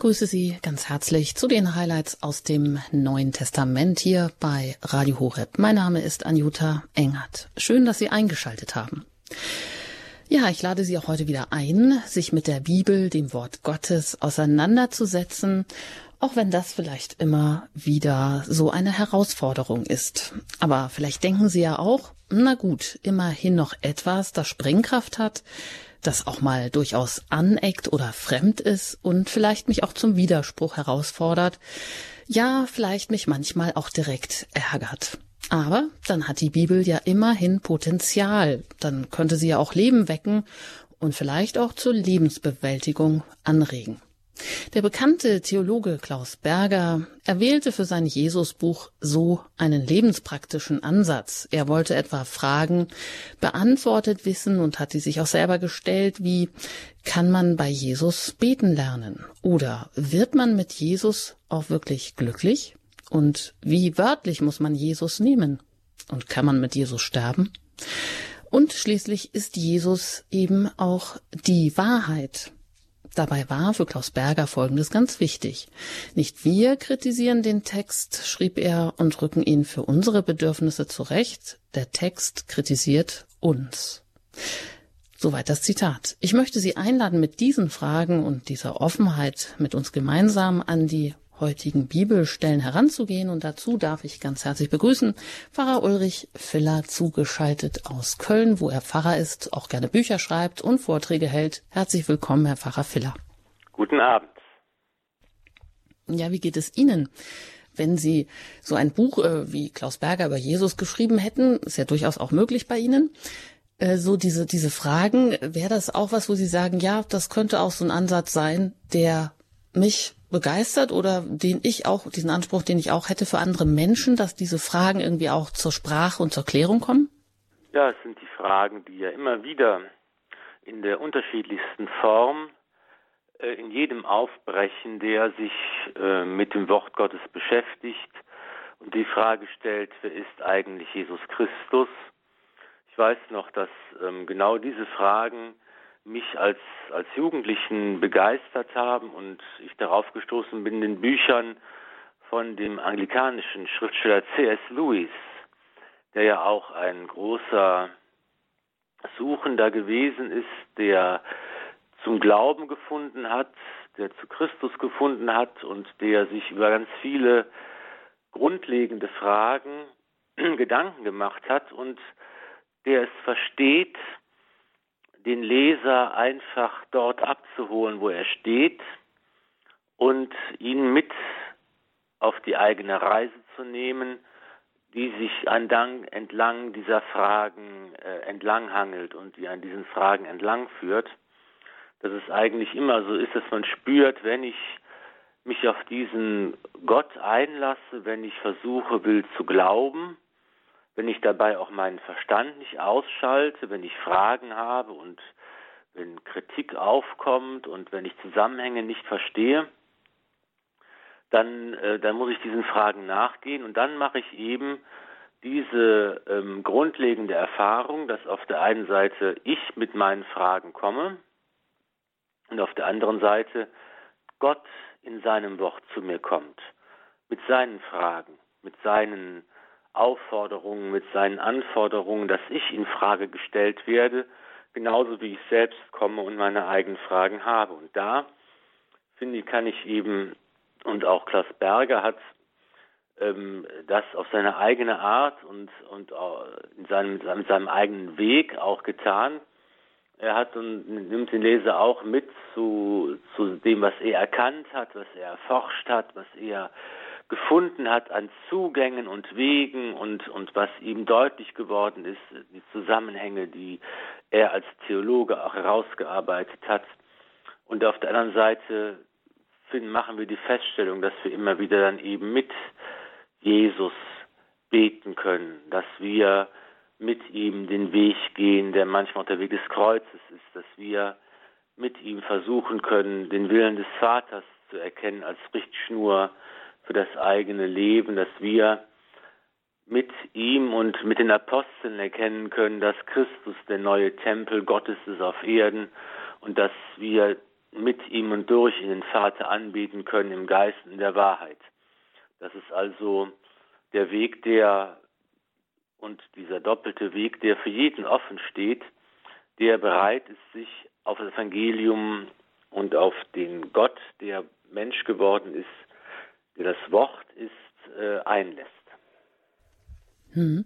begrüße Sie ganz herzlich zu den Highlights aus dem Neuen Testament hier bei Radio Horeb. Mein Name ist Anjuta Engert. Schön, dass Sie eingeschaltet haben. Ja, ich lade Sie auch heute wieder ein, sich mit der Bibel, dem Wort Gottes, auseinanderzusetzen, auch wenn das vielleicht immer wieder so eine Herausforderung ist. Aber vielleicht denken Sie ja auch, na gut, immerhin noch etwas, das Sprengkraft hat, das auch mal durchaus aneckt oder fremd ist und vielleicht mich auch zum Widerspruch herausfordert, ja, vielleicht mich manchmal auch direkt ärgert. Aber dann hat die Bibel ja immerhin Potenzial, dann könnte sie ja auch Leben wecken und vielleicht auch zur Lebensbewältigung anregen. Der bekannte Theologe Klaus Berger erwählte für sein Jesusbuch so einen lebenspraktischen Ansatz. Er wollte etwa Fragen beantwortet wissen und hat die sich auch selber gestellt, wie kann man bei Jesus beten lernen? Oder wird man mit Jesus auch wirklich glücklich? Und wie wörtlich muss man Jesus nehmen? Und kann man mit Jesus sterben? Und schließlich ist Jesus eben auch die Wahrheit. Dabei war für Klaus Berger Folgendes ganz wichtig. Nicht wir kritisieren den Text, schrieb er, und rücken ihn für unsere Bedürfnisse zurecht. Der Text kritisiert uns. Soweit das Zitat. Ich möchte Sie einladen, mit diesen Fragen und dieser Offenheit mit uns gemeinsam an die heutigen Bibelstellen heranzugehen. Und dazu darf ich ganz herzlich begrüßen Pfarrer Ulrich Filler zugeschaltet aus Köln, wo er Pfarrer ist, auch gerne Bücher schreibt und Vorträge hält. Herzlich willkommen, Herr Pfarrer Filler. Guten Abend. Ja, wie geht es Ihnen? Wenn Sie so ein Buch äh, wie Klaus Berger über Jesus geschrieben hätten, ist ja durchaus auch möglich bei Ihnen, äh, so diese, diese Fragen, wäre das auch was, wo Sie sagen, ja, das könnte auch so ein Ansatz sein, der mich begeistert oder den ich auch, diesen Anspruch, den ich auch hätte für andere Menschen, dass diese Fragen irgendwie auch zur Sprache und zur Klärung kommen? Ja, es sind die Fragen, die ja immer wieder in der unterschiedlichsten Form äh, in jedem Aufbrechen, der sich äh, mit dem Wort Gottes beschäftigt und die Frage stellt, wer ist eigentlich Jesus Christus? Ich weiß noch, dass ähm, genau diese Fragen mich als, als Jugendlichen begeistert haben und ich darauf gestoßen bin, in Büchern von dem anglikanischen Schriftsteller C.S. Lewis, der ja auch ein großer Suchender gewesen ist, der zum Glauben gefunden hat, der zu Christus gefunden hat und der sich über ganz viele grundlegende Fragen Gedanken gemacht hat und der es versteht, den Leser einfach dort abzuholen, wo er steht und ihn mit auf die eigene Reise zu nehmen, die sich entlang, entlang dieser Fragen äh, entlanghangelt und die an diesen Fragen entlang führt. Dass es eigentlich immer so ist, dass man spürt, wenn ich mich auf diesen Gott einlasse, wenn ich versuche will zu glauben, wenn ich dabei auch meinen Verstand nicht ausschalte, wenn ich Fragen habe und wenn Kritik aufkommt und wenn ich Zusammenhänge nicht verstehe, dann, äh, dann muss ich diesen Fragen nachgehen und dann mache ich eben diese ähm, grundlegende Erfahrung, dass auf der einen Seite ich mit meinen Fragen komme und auf der anderen Seite Gott in seinem Wort zu mir kommt, mit seinen Fragen, mit seinen Aufforderungen, mit seinen Anforderungen, dass ich in Frage gestellt werde, genauso wie ich selbst komme und meine eigenen Fragen habe. Und da, finde ich, kann ich eben, und auch Klaus Berger hat ähm, das auf seine eigene Art und, und in seinem, mit seinem eigenen Weg auch getan. Er hat und nimmt den Leser auch mit zu, zu dem, was er erkannt hat, was er erforscht hat, was er gefunden hat an Zugängen und Wegen und, und was ihm deutlich geworden ist, die Zusammenhänge, die er als Theologe auch herausgearbeitet hat. Und auf der anderen Seite machen wir die Feststellung, dass wir immer wieder dann eben mit Jesus beten können, dass wir mit ihm den Weg gehen, der manchmal der Weg des Kreuzes ist, dass wir mit ihm versuchen können, den Willen des Vaters zu erkennen als Richtschnur für das eigene Leben, dass wir mit ihm und mit den Aposteln erkennen können, dass Christus der neue Tempel Gottes ist auf Erden und dass wir mit ihm und durch ihn den Vater anbieten können im Geist und der Wahrheit. Das ist also der Weg, der und dieser doppelte Weg, der für jeden offen steht, der bereit ist, sich auf das Evangelium und auf den Gott, der Mensch geworden ist, der das Wort ist, äh, einlässt. Hm.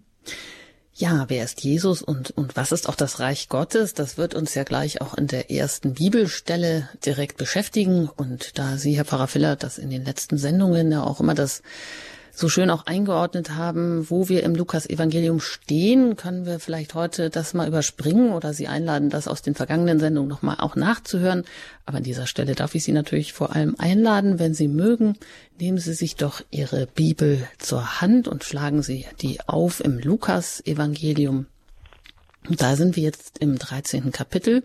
Ja, wer ist Jesus und, und was ist auch das Reich Gottes? Das wird uns ja gleich auch in der ersten Bibelstelle direkt beschäftigen. Und da Sie, Herr Pfarrer Filler, das in den letzten Sendungen ja auch immer das so schön auch eingeordnet haben, wo wir im Lukas-Evangelium stehen, können wir vielleicht heute das mal überspringen oder Sie einladen, das aus den vergangenen Sendungen nochmal auch nachzuhören. Aber an dieser Stelle darf ich Sie natürlich vor allem einladen, wenn Sie mögen, nehmen Sie sich doch Ihre Bibel zur Hand und schlagen Sie die auf im Lukas-Evangelium. Da sind wir jetzt im 13. Kapitel.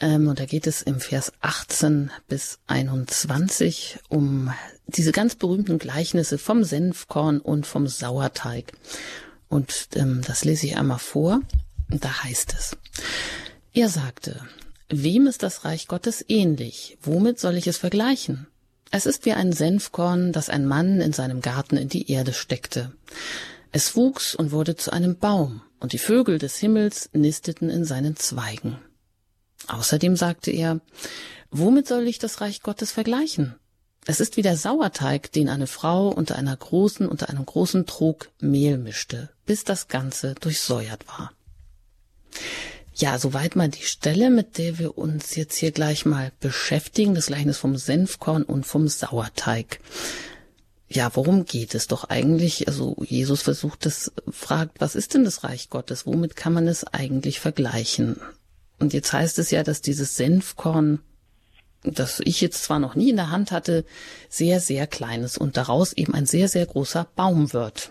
Ähm, und da geht es im Vers 18 bis 21 um diese ganz berühmten Gleichnisse vom Senfkorn und vom Sauerteig. Und ähm, das lese ich einmal vor. Da heißt es, er sagte, wem ist das Reich Gottes ähnlich? Womit soll ich es vergleichen? Es ist wie ein Senfkorn, das ein Mann in seinem Garten in die Erde steckte. Es wuchs und wurde zu einem Baum, und die Vögel des Himmels nisteten in seinen Zweigen. Außerdem sagte er, womit soll ich das Reich Gottes vergleichen? Es ist wie der Sauerteig, den eine Frau unter einer großen, unter einem großen Trog Mehl mischte, bis das Ganze durchsäuert war. Ja, soweit mal die Stelle, mit der wir uns jetzt hier gleich mal beschäftigen, das Gleichnis vom Senfkorn und vom Sauerteig. Ja, worum geht es doch eigentlich? Also Jesus versucht es, fragt, was ist denn das Reich Gottes? Womit kann man es eigentlich vergleichen? Und jetzt heißt es ja, dass dieses Senfkorn, das ich jetzt zwar noch nie in der Hand hatte, sehr, sehr klein ist und daraus eben ein sehr, sehr großer Baum wird.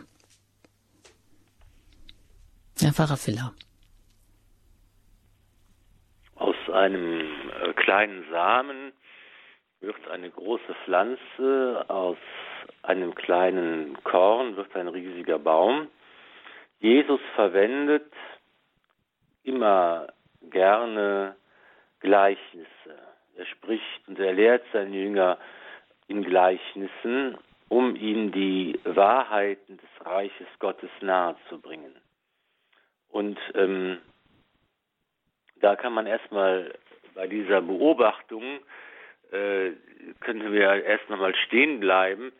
Herr Pfarrer Filler. Aus einem äh, kleinen Samen wird eine große Pflanze, aus einem kleinen Korn wird ein riesiger Baum. Jesus verwendet immer gerne Gleichnisse. Er spricht und er lehrt seine Jünger in Gleichnissen, um ihnen die Wahrheiten des Reiches Gottes nahezubringen. Und ähm, da kann man erstmal bei dieser Beobachtung, äh, könnten wir erst nochmal stehen bleiben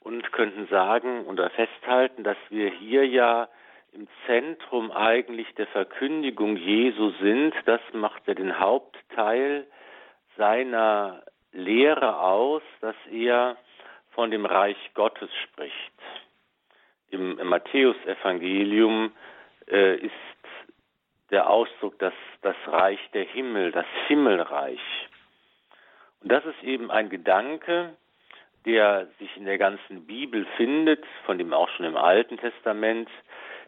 und könnten sagen oder festhalten, dass wir hier ja im Zentrum eigentlich der Verkündigung Jesu sind. Das macht ja den Hauptteil seiner Lehre aus, dass er von dem Reich Gottes spricht. Im, im Matthäusevangelium äh, ist der Ausdruck das, das Reich der Himmel, das Himmelreich. Und das ist eben ein Gedanke, der sich in der ganzen Bibel findet, von dem auch schon im Alten Testament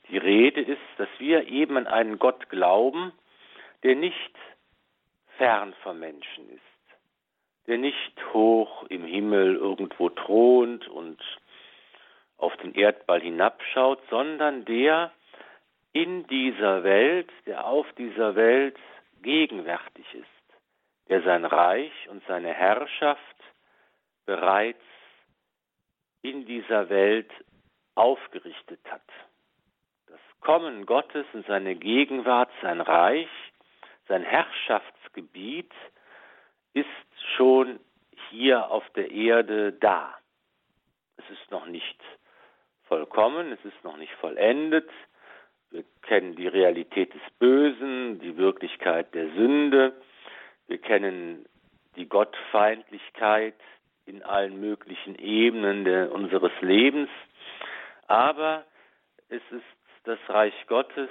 die Rede ist, dass wir eben an einen Gott glauben, der nicht fern vom Menschen ist, der nicht hoch im Himmel irgendwo thront und auf den Erdball hinabschaut, sondern der in dieser Welt, der auf dieser Welt gegenwärtig ist, der sein Reich und seine Herrschaft bereits in dieser Welt aufgerichtet hat. Kommen Gottes in seine Gegenwart, sein Reich, sein Herrschaftsgebiet ist schon hier auf der Erde da. Es ist noch nicht vollkommen, es ist noch nicht vollendet. Wir kennen die Realität des Bösen, die Wirklichkeit der Sünde. Wir kennen die Gottfeindlichkeit in allen möglichen Ebenen unseres Lebens. Aber es ist das Reich Gottes,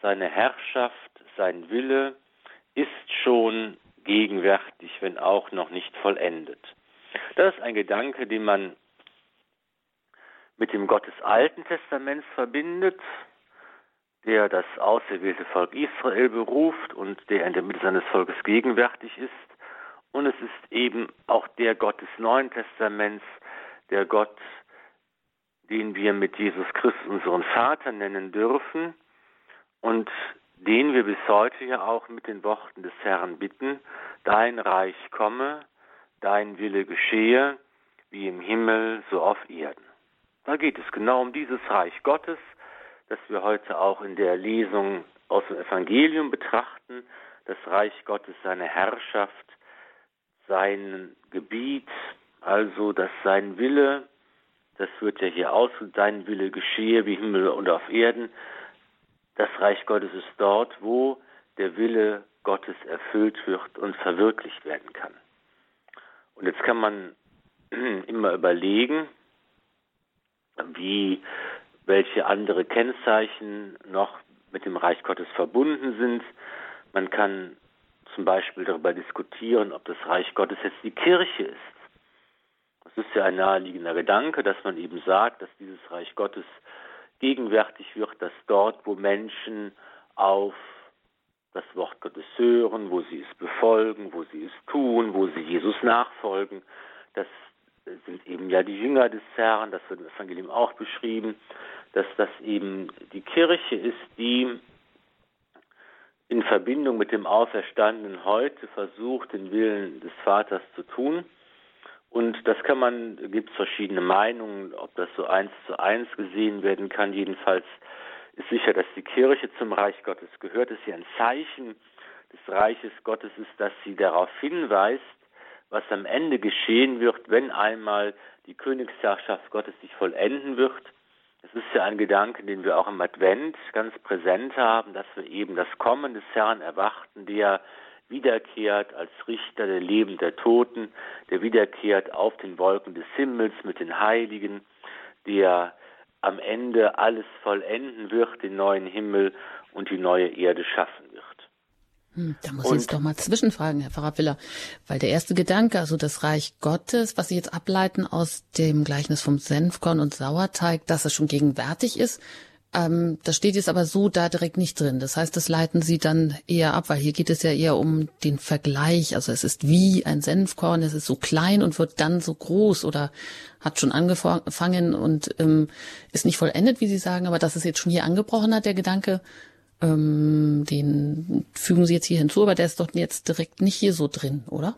seine Herrschaft, sein Wille ist schon gegenwärtig, wenn auch noch nicht vollendet. Das ist ein Gedanke, den man mit dem Gott des Alten Testaments verbindet, der das auserwählte Volk Israel beruft und der in der Mitte seines Volkes gegenwärtig ist. Und es ist eben auch der Gott des Neuen Testaments, der Gott, den wir mit Jesus Christus unseren Vater nennen dürfen und den wir bis heute ja auch mit den Worten des Herrn bitten, dein Reich komme, dein Wille geschehe, wie im Himmel, so auf Erden. Da geht es genau um dieses Reich Gottes, das wir heute auch in der Lesung aus dem Evangelium betrachten, das Reich Gottes, seine Herrschaft, sein Gebiet, also dass sein Wille, das wird ja hier aus, dein Wille geschehe wie Himmel und auf Erden. Das Reich Gottes ist dort, wo der Wille Gottes erfüllt wird und verwirklicht werden kann. Und jetzt kann man immer überlegen, wie welche andere Kennzeichen noch mit dem Reich Gottes verbunden sind. Man kann zum Beispiel darüber diskutieren, ob das Reich Gottes jetzt die Kirche ist. Das ist ja ein naheliegender Gedanke, dass man eben sagt, dass dieses Reich Gottes gegenwärtig wird, dass dort, wo Menschen auf das Wort Gottes hören, wo sie es befolgen, wo sie es tun, wo sie Jesus nachfolgen, das sind eben ja die Jünger des Herrn, das wird im Evangelium auch beschrieben, dass das eben die Kirche ist, die in Verbindung mit dem Auferstandenen heute versucht, den Willen des Vaters zu tun. Und das kann man, gibt es verschiedene Meinungen, ob das so eins zu eins gesehen werden kann. Jedenfalls ist sicher, dass die Kirche zum Reich Gottes gehört. Es ist ja ein Zeichen des Reiches Gottes ist, dass sie darauf hinweist, was am Ende geschehen wird, wenn einmal die Königsherrschaft Gottes sich vollenden wird. Es ist ja ein Gedanke, den wir auch im Advent ganz präsent haben, dass wir eben das Kommen des Herrn erwarten, der wiederkehrt als Richter der Leben der Toten, der wiederkehrt auf den Wolken des Himmels mit den Heiligen, der am Ende alles vollenden wird, den neuen Himmel und die neue Erde schaffen wird. Hm, da muss ich jetzt doch mal zwischenfragen, Herr Pfarrer Willer, weil der erste Gedanke, also das Reich Gottes, was Sie jetzt ableiten aus dem Gleichnis vom Senfkorn und Sauerteig, dass es schon gegenwärtig ist, ähm, das steht jetzt aber so da direkt nicht drin. Das heißt, das leiten Sie dann eher ab, weil hier geht es ja eher um den Vergleich. Also es ist wie ein Senfkorn, es ist so klein und wird dann so groß oder hat schon angefangen und ähm, ist nicht vollendet, wie Sie sagen, aber das ist jetzt schon hier angebrochen hat, der Gedanke, ähm, den fügen Sie jetzt hier hinzu, aber der ist doch jetzt direkt nicht hier so drin, oder?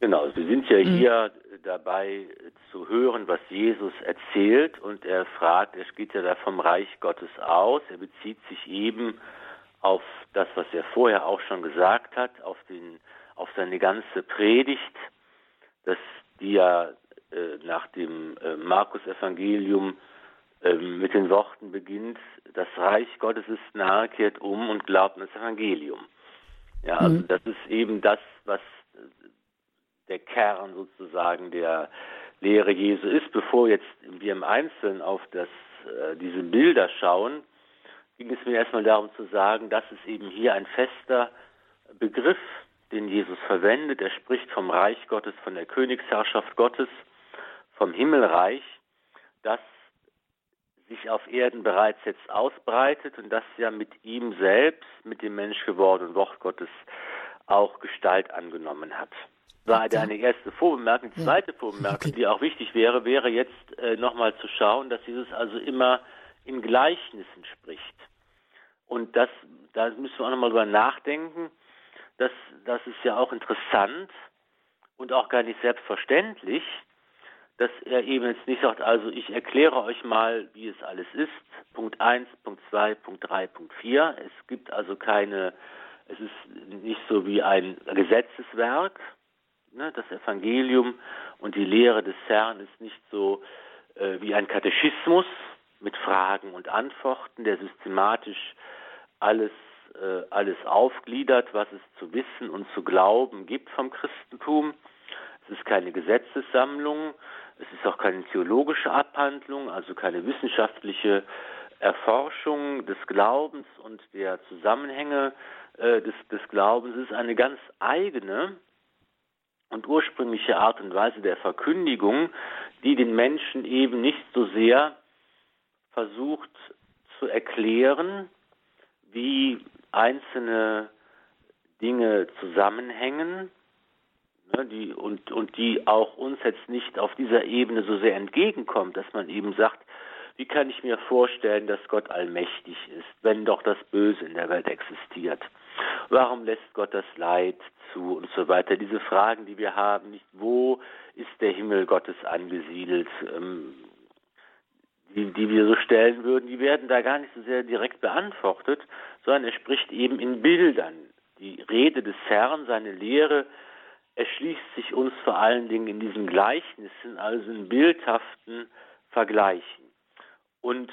Genau, Sie sind ja mhm. hier dabei zu hören, was Jesus erzählt und er fragt, es geht ja da vom Reich Gottes aus, er bezieht sich eben auf das, was er vorher auch schon gesagt hat, auf, den, auf seine ganze Predigt, dass die ja äh, nach dem äh, Markus-Evangelium äh, mit den Worten beginnt, das Reich Gottes ist nahe, kehrt um und glaubt an das Evangelium. Ja, also mhm. das ist eben das, was der Kern sozusagen der Lehre Jesu ist. Bevor jetzt wir im Einzelnen auf das, äh, diese Bilder schauen, ging es mir erstmal darum zu sagen, dass es eben hier ein fester Begriff, den Jesus verwendet. Er spricht vom Reich Gottes, von der Königsherrschaft Gottes, vom Himmelreich, das sich auf Erden bereits jetzt ausbreitet und das ja mit ihm selbst, mit dem Mensch gewordenen Wort Gottes auch Gestalt angenommen hat. War eine erste Vorbemerkung. Die zweite Vorbemerkung, die auch wichtig wäre, wäre jetzt äh, nochmal zu schauen, dass Jesus also immer in Gleichnissen spricht. Und das, da müssen wir auch nochmal drüber nachdenken. Das, das ist ja auch interessant und auch gar nicht selbstverständlich, dass er eben jetzt nicht sagt, also ich erkläre euch mal, wie es alles ist. Punkt 1, Punkt 2, Punkt 3, Punkt 4. Es gibt also keine, es ist nicht so wie ein Gesetzeswerk. Ne? Das Evangelium und die Lehre des Herrn ist nicht so äh, wie ein Katechismus mit Fragen und Antworten, der systematisch alles, äh, alles aufgliedert, was es zu wissen und zu glauben gibt vom Christentum. Es ist keine Gesetzessammlung, es ist auch keine theologische Abhandlung, also keine wissenschaftliche Erforschung des Glaubens und der Zusammenhänge äh, des, des Glaubens. Es ist eine ganz eigene und ursprüngliche Art und Weise der Verkündigung, die den Menschen eben nicht so sehr versucht zu erklären, wie einzelne Dinge zusammenhängen, ne, die, und, und die auch uns jetzt nicht auf dieser Ebene so sehr entgegenkommt, dass man eben sagt, wie kann ich mir vorstellen, dass Gott allmächtig ist, wenn doch das Böse in der Welt existiert? Warum lässt Gott das Leid zu und so weiter? Diese Fragen, die wir haben, nicht wo ist der Himmel Gottes angesiedelt, ähm, die, die wir so stellen würden, die werden da gar nicht so sehr direkt beantwortet, sondern er spricht eben in Bildern. Die Rede des Herrn, seine Lehre, erschließt sich uns vor allen Dingen in diesen Gleichnissen, also in bildhaften Vergleichen. Und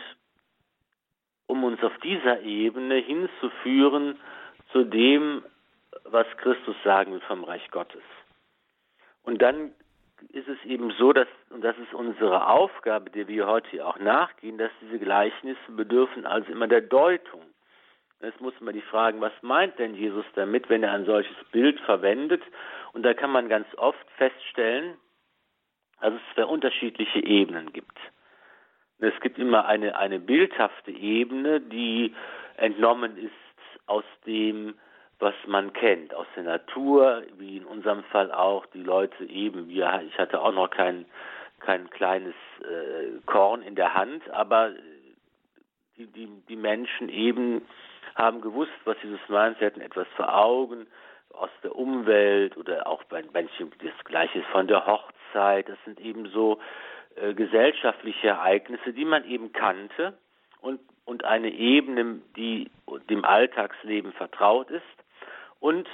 um uns auf dieser Ebene hinzuführen zu dem, was Christus sagen will vom Reich Gottes. Und dann ist es eben so, dass, und das ist unsere Aufgabe, der wir heute auch nachgehen, dass diese Gleichnisse bedürfen also immer der Deutung. Jetzt muss man die fragen, was meint denn Jesus damit, wenn er ein solches Bild verwendet? Und da kann man ganz oft feststellen, dass es zwei unterschiedliche Ebenen gibt. Es gibt immer eine, eine bildhafte Ebene, die entnommen ist aus dem, was man kennt, aus der Natur, wie in unserem Fall auch die Leute eben, wir, ich hatte auch noch kein, kein kleines äh, Korn in der Hand, aber die, die, die Menschen eben haben gewusst, was Jesus meint, sie hatten etwas vor Augen aus der Umwelt oder auch bei manchen das Gleiche von der Hochzeit, das sind eben so äh, gesellschaftliche Ereignisse, die man eben kannte und, und eine Ebene, die dem Alltagsleben vertraut ist. Und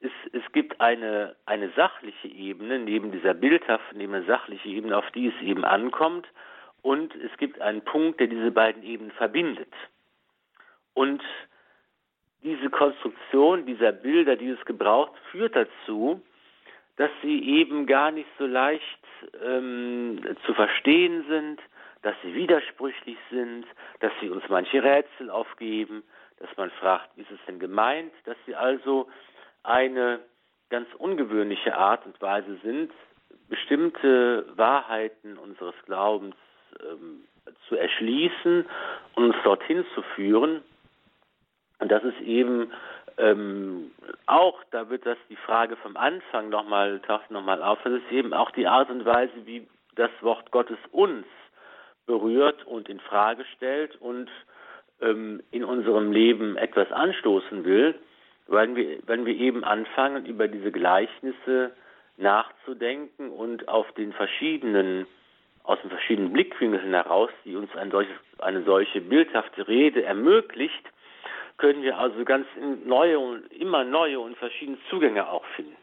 es, es gibt eine, eine sachliche Ebene, neben dieser bildhaften, neben der sachlichen Ebene, auf die es eben ankommt. Und es gibt einen Punkt, der diese beiden Ebenen verbindet. Und diese Konstruktion dieser Bilder, die es gebraucht, führt dazu, dass sie eben gar nicht so leicht ähm, zu verstehen sind, dass sie widersprüchlich sind, dass sie uns manche Rätsel aufgeben, dass man fragt, wie ist es denn gemeint, dass sie also eine ganz ungewöhnliche Art und Weise sind, bestimmte Wahrheiten unseres Glaubens ähm, zu erschließen und uns dorthin zu führen. Und das ist eben ähm, auch, da wird das die Frage vom Anfang nochmal, taucht nochmal auf, das ist eben auch die Art und Weise, wie das Wort Gottes uns berührt und in Frage stellt und ähm, in unserem Leben etwas anstoßen will, weil wir, wenn wir eben anfangen, über diese Gleichnisse nachzudenken und auf den verschiedenen, aus den verschiedenen Blickwinkeln heraus, die uns ein solches, eine solche bildhafte Rede ermöglicht, können wir also ganz neue und immer neue und verschiedene Zugänge auch finden.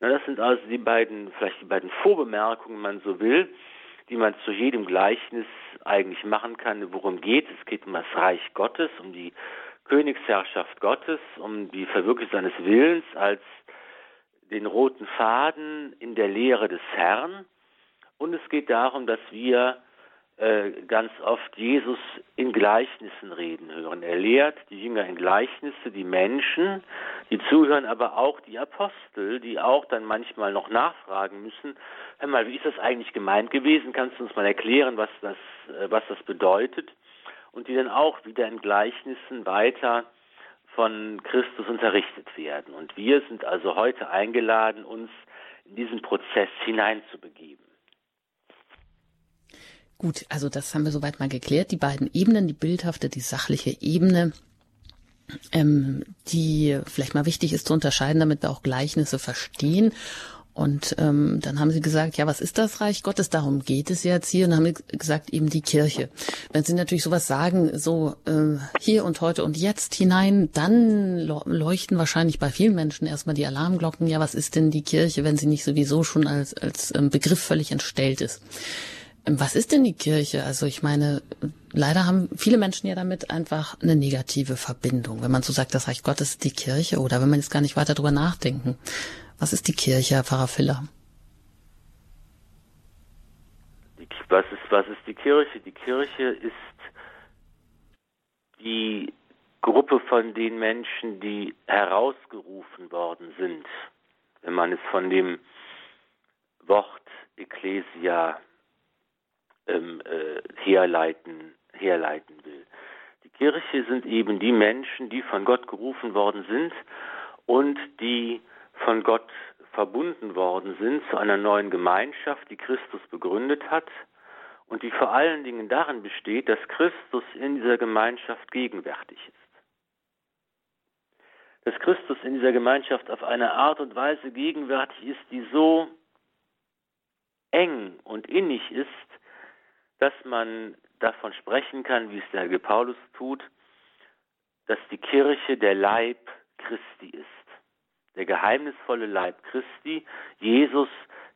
Na, das sind also die beiden, vielleicht die beiden Vorbemerkungen, wenn man so will, die man zu jedem Gleichnis eigentlich machen kann. Worum geht es? Es geht um das Reich Gottes, um die Königsherrschaft Gottes, um die Verwirklichung seines Willens als den roten Faden in der Lehre des Herrn. Und es geht darum, dass wir ganz oft Jesus in Gleichnissen reden hören. Er lehrt die Jünger in Gleichnisse, die Menschen, die zuhören, aber auch die Apostel, die auch dann manchmal noch nachfragen müssen. Hör mal, wie ist das eigentlich gemeint gewesen? Kannst du uns mal erklären, was das, äh, was das bedeutet? Und die dann auch wieder in Gleichnissen weiter von Christus unterrichtet werden. Und wir sind also heute eingeladen, uns in diesen Prozess hineinzubegeben. Gut, also das haben wir soweit mal geklärt. Die beiden Ebenen, die bildhafte, die sachliche Ebene, ähm, die vielleicht mal wichtig ist zu unterscheiden, damit wir auch Gleichnisse verstehen. Und ähm, dann haben sie gesagt, ja, was ist das Reich Gottes? Darum geht es jetzt hier. Und dann haben sie gesagt, eben die Kirche. Wenn sie natürlich sowas sagen, so äh, hier und heute und jetzt hinein, dann leuchten wahrscheinlich bei vielen Menschen erstmal die Alarmglocken. Ja, was ist denn die Kirche, wenn sie nicht sowieso schon als, als ähm, Begriff völlig entstellt ist? Was ist denn die Kirche? Also ich meine, leider haben viele Menschen ja damit einfach eine negative Verbindung. Wenn man so sagt, das Reich Gottes ist die Kirche oder wenn man jetzt gar nicht weiter drüber nachdenken. Was ist die Kirche, Herr Pfarrer Filler? Was ist, was ist die Kirche? Die Kirche ist die Gruppe von den Menschen, die herausgerufen worden sind. Wenn man es von dem Wort Ecclesia ähm, äh, herleiten, herleiten will. Die Kirche sind eben die Menschen, die von Gott gerufen worden sind und die von Gott verbunden worden sind zu einer neuen Gemeinschaft, die Christus begründet hat und die vor allen Dingen darin besteht, dass Christus in dieser Gemeinschaft gegenwärtig ist. dass Christus in dieser Gemeinschaft auf eine Art und Weise gegenwärtig ist, die so eng und innig ist, dass man davon sprechen kann, wie es der Heilige Paulus tut, dass die Kirche der Leib Christi ist. Der geheimnisvolle Leib Christi, Jesus,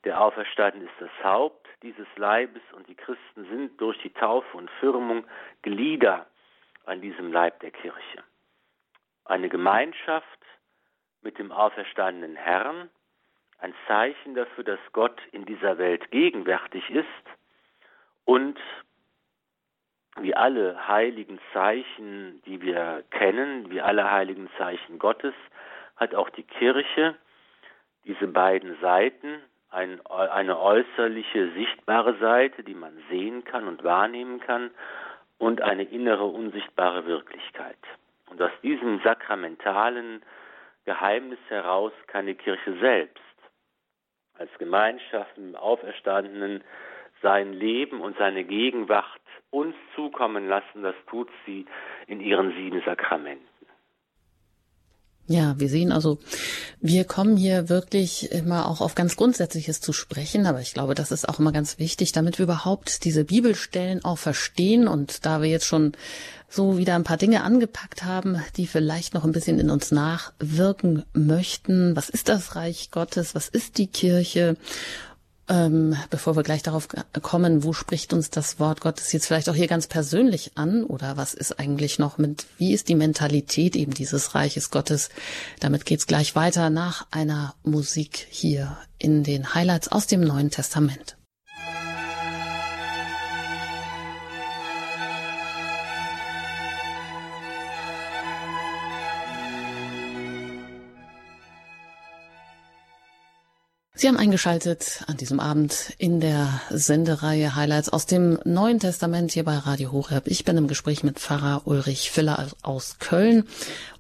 der auferstanden ist, das Haupt dieses Leibes und die Christen sind durch die Taufe und Firmung Glieder an diesem Leib der Kirche. Eine Gemeinschaft mit dem auferstandenen Herrn, ein Zeichen dafür, dass Gott in dieser Welt gegenwärtig ist und wie alle heiligen Zeichen, die wir kennen, wie alle heiligen Zeichen Gottes, hat auch die Kirche diese beiden Seiten, ein, eine äußerliche, sichtbare Seite, die man sehen kann und wahrnehmen kann, und eine innere, unsichtbare Wirklichkeit. Und aus diesem sakramentalen Geheimnis heraus kann die Kirche selbst als Gemeinschaft im Auferstandenen sein Leben und seine Gegenwart uns zukommen lassen. Das tut sie in ihren sieben Sakramenten. Ja, wir sehen also, wir kommen hier wirklich immer auch auf ganz Grundsätzliches zu sprechen, aber ich glaube, das ist auch immer ganz wichtig, damit wir überhaupt diese Bibelstellen auch verstehen und da wir jetzt schon so wieder ein paar Dinge angepackt haben, die vielleicht noch ein bisschen in uns nachwirken möchten. Was ist das Reich Gottes? Was ist die Kirche? Ähm, bevor wir gleich darauf kommen, wo spricht uns das Wort Gottes jetzt vielleicht auch hier ganz persönlich an oder was ist eigentlich noch mit, wie ist die Mentalität eben dieses Reiches Gottes? Damit geht's gleich weiter nach einer Musik hier in den Highlights aus dem Neuen Testament. Sie haben eingeschaltet an diesem Abend in der Sendereihe Highlights aus dem Neuen Testament hier bei Radio Horeb. Ich bin im Gespräch mit Pfarrer Ulrich Filler aus Köln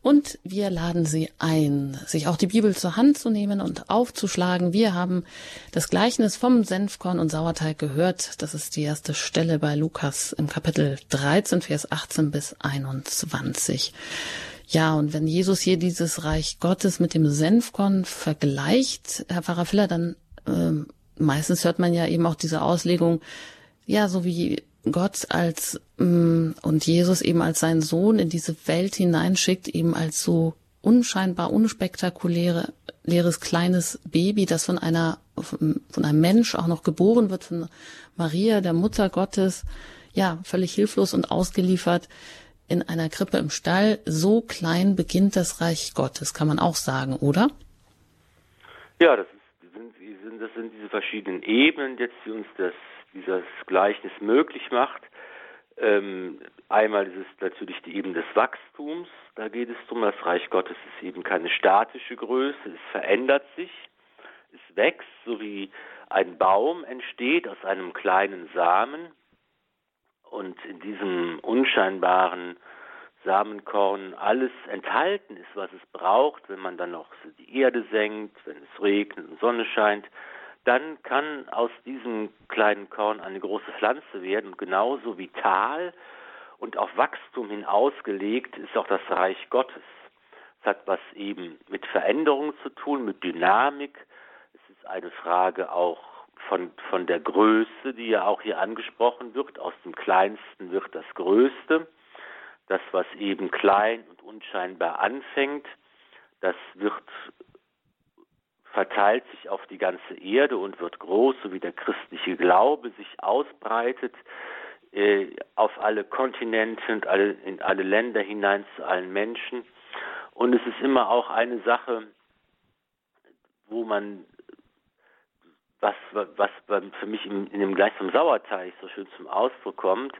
und wir laden Sie ein, sich auch die Bibel zur Hand zu nehmen und aufzuschlagen. Wir haben das Gleichnis vom Senfkorn und Sauerteig gehört. Das ist die erste Stelle bei Lukas im Kapitel 13, Vers 18 bis 21. Ja, und wenn Jesus hier dieses Reich Gottes mit dem Senfkorn vergleicht, Herr Pfarrer Filler, dann äh, meistens hört man ja eben auch diese Auslegung, ja, so wie Gott als ähm, und Jesus eben als seinen Sohn in diese Welt hineinschickt, eben als so unscheinbar unspektakuläre leeres kleines Baby, das von einer von einem Mensch auch noch geboren wird, von Maria, der Mutter Gottes, ja, völlig hilflos und ausgeliefert in einer Krippe im Stall, so klein beginnt das Reich Gottes, kann man auch sagen, oder? Ja, das, ist, sind, das sind diese verschiedenen Ebenen jetzt, die uns das, dieses Gleichnis möglich macht. Ähm, einmal ist es natürlich die Ebene des Wachstums, da geht es darum, das Reich Gottes ist eben keine statische Größe, es verändert sich, es wächst, so wie ein Baum entsteht aus einem kleinen Samen, und in diesem unscheinbaren Samenkorn alles enthalten ist, was es braucht, wenn man dann noch die Erde senkt, wenn es regnet und Sonne scheint, dann kann aus diesem kleinen Korn eine große Pflanze werden und genauso vital und auf Wachstum hin ausgelegt ist auch das Reich Gottes. Es hat was eben mit Veränderung zu tun, mit Dynamik. Es ist eine Frage auch von, von der Größe, die ja auch hier angesprochen wird. Aus dem Kleinsten wird das Größte. Das, was eben klein und unscheinbar anfängt, das wird verteilt sich auf die ganze Erde und wird groß, so wie der christliche Glaube sich ausbreitet äh, auf alle Kontinente und alle, in alle Länder hinein zu allen Menschen. Und es ist immer auch eine Sache, wo man was, was für mich in, in dem Gleich zum Sauerteig so schön zum Ausdruck kommt,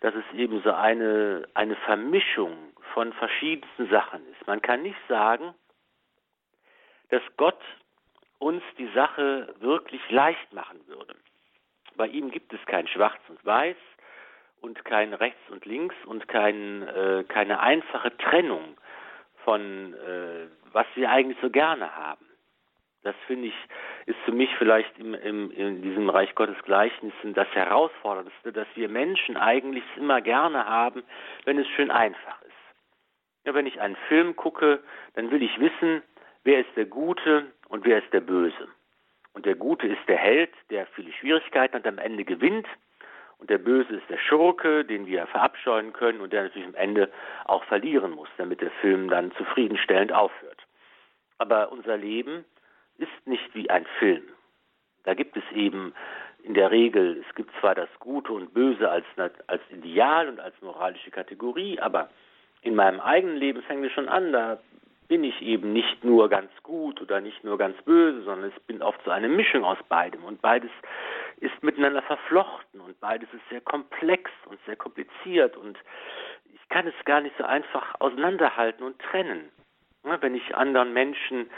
dass es eben so eine, eine Vermischung von verschiedensten Sachen ist. Man kann nicht sagen, dass Gott uns die Sache wirklich leicht machen würde. Bei ihm gibt es kein Schwarz und Weiß und kein Rechts und Links und kein, äh, keine einfache Trennung von, äh, was wir eigentlich so gerne haben. Das finde ich, ist für mich vielleicht im, im, in diesem Reich Gottes Gleichnissen das Herausforderndste, dass wir Menschen eigentlich immer gerne haben, wenn es schön einfach ist. Ja, wenn ich einen Film gucke, dann will ich wissen, wer ist der Gute und wer ist der Böse. Und der Gute ist der Held, der viele Schwierigkeiten hat, am Ende gewinnt. Und der Böse ist der Schurke, den wir verabscheuen können und der natürlich am Ende auch verlieren muss, damit der Film dann zufriedenstellend aufhört. Aber unser Leben ist nicht wie ein Film. Da gibt es eben in der Regel, es gibt zwar das Gute und Böse als, als Ideal und als moralische Kategorie, aber in meinem eigenen Leben fängt es schon an, da bin ich eben nicht nur ganz gut oder nicht nur ganz böse, sondern es bin oft so eine Mischung aus beidem. Und beides ist miteinander verflochten und beides ist sehr komplex und sehr kompliziert und ich kann es gar nicht so einfach auseinanderhalten und trennen. Wenn ich anderen Menschen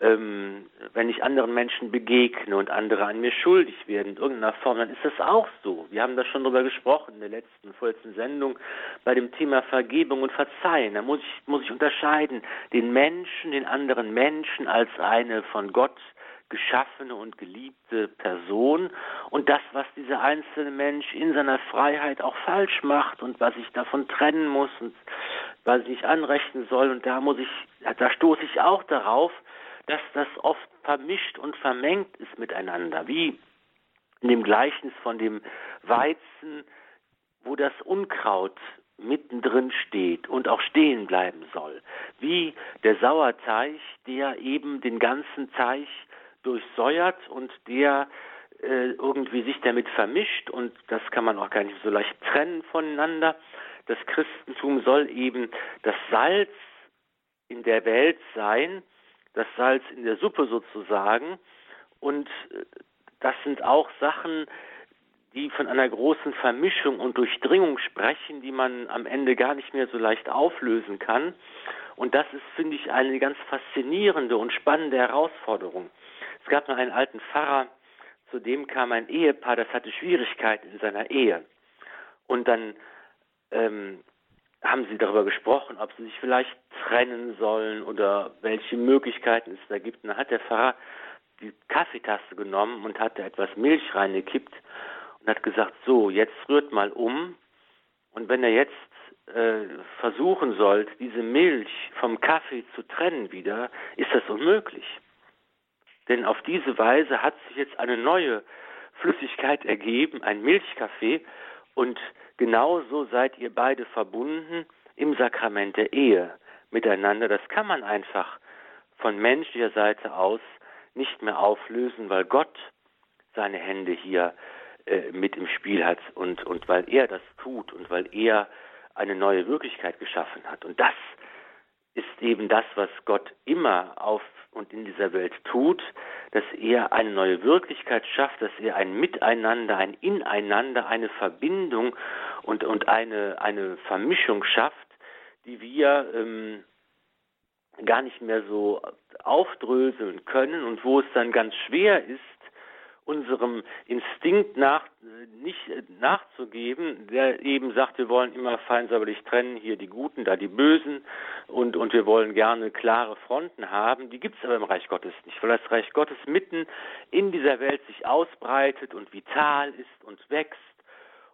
ähm, wenn ich anderen Menschen begegne und andere an mir schuldig werden in irgendeiner Form, dann ist das auch so. Wir haben da schon drüber gesprochen in der letzten, vorletzten Sendung bei dem Thema Vergebung und Verzeihen. Da muss ich, muss ich unterscheiden den Menschen, den anderen Menschen als eine von Gott geschaffene und geliebte Person und das, was dieser einzelne Mensch in seiner Freiheit auch falsch macht und was ich davon trennen muss und was ich nicht anrechnen soll. Und da muss ich, da stoße ich auch darauf, dass das oft vermischt und vermengt ist miteinander, wie in dem Gleichnis von dem Weizen, wo das Unkraut mittendrin steht und auch stehen bleiben soll, wie der Sauerteig, der eben den ganzen Teig durchsäuert und der äh, irgendwie sich damit vermischt und das kann man auch gar nicht so leicht trennen voneinander. Das Christentum soll eben das Salz in der Welt sein, das Salz in der Suppe sozusagen. Und äh, das sind auch Sachen, die von einer großen Vermischung und Durchdringung sprechen, die man am Ende gar nicht mehr so leicht auflösen kann. Und das ist, finde ich, eine ganz faszinierende und spannende Herausforderung. Es gab mal einen alten Pfarrer, zu dem kam ein Ehepaar, das hatte Schwierigkeiten in seiner Ehe. Und dann ähm, haben Sie darüber gesprochen, ob Sie sich vielleicht trennen sollen oder welche Möglichkeiten es da gibt. Und dann hat der Pfarrer die Kaffeetasse genommen und hat da etwas Milch reingekippt und hat gesagt, so, jetzt rührt mal um. Und wenn er jetzt äh, versuchen sollt, diese Milch vom Kaffee zu trennen wieder, ist das unmöglich. Denn auf diese Weise hat sich jetzt eine neue Flüssigkeit ergeben, ein Milchkaffee, und genauso seid ihr beide verbunden im Sakrament der Ehe miteinander. Das kann man einfach von menschlicher Seite aus nicht mehr auflösen, weil Gott seine Hände hier äh, mit im Spiel hat und, und weil er das tut und weil er eine neue Wirklichkeit geschaffen hat. Und das ist eben das, was Gott immer auf und in dieser Welt tut, dass er eine neue Wirklichkeit schafft, dass er ein Miteinander, ein Ineinander, eine Verbindung und, und eine, eine Vermischung schafft, die wir ähm, gar nicht mehr so aufdröseln können und wo es dann ganz schwer ist, unserem Instinkt nach, nicht nachzugeben, der eben sagt, wir wollen immer feinsäuberlich trennen, hier die Guten, da die Bösen und, und wir wollen gerne klare Fronten haben. Die gibt es aber im Reich Gottes nicht, weil das Reich Gottes mitten in dieser Welt sich ausbreitet und vital ist und wächst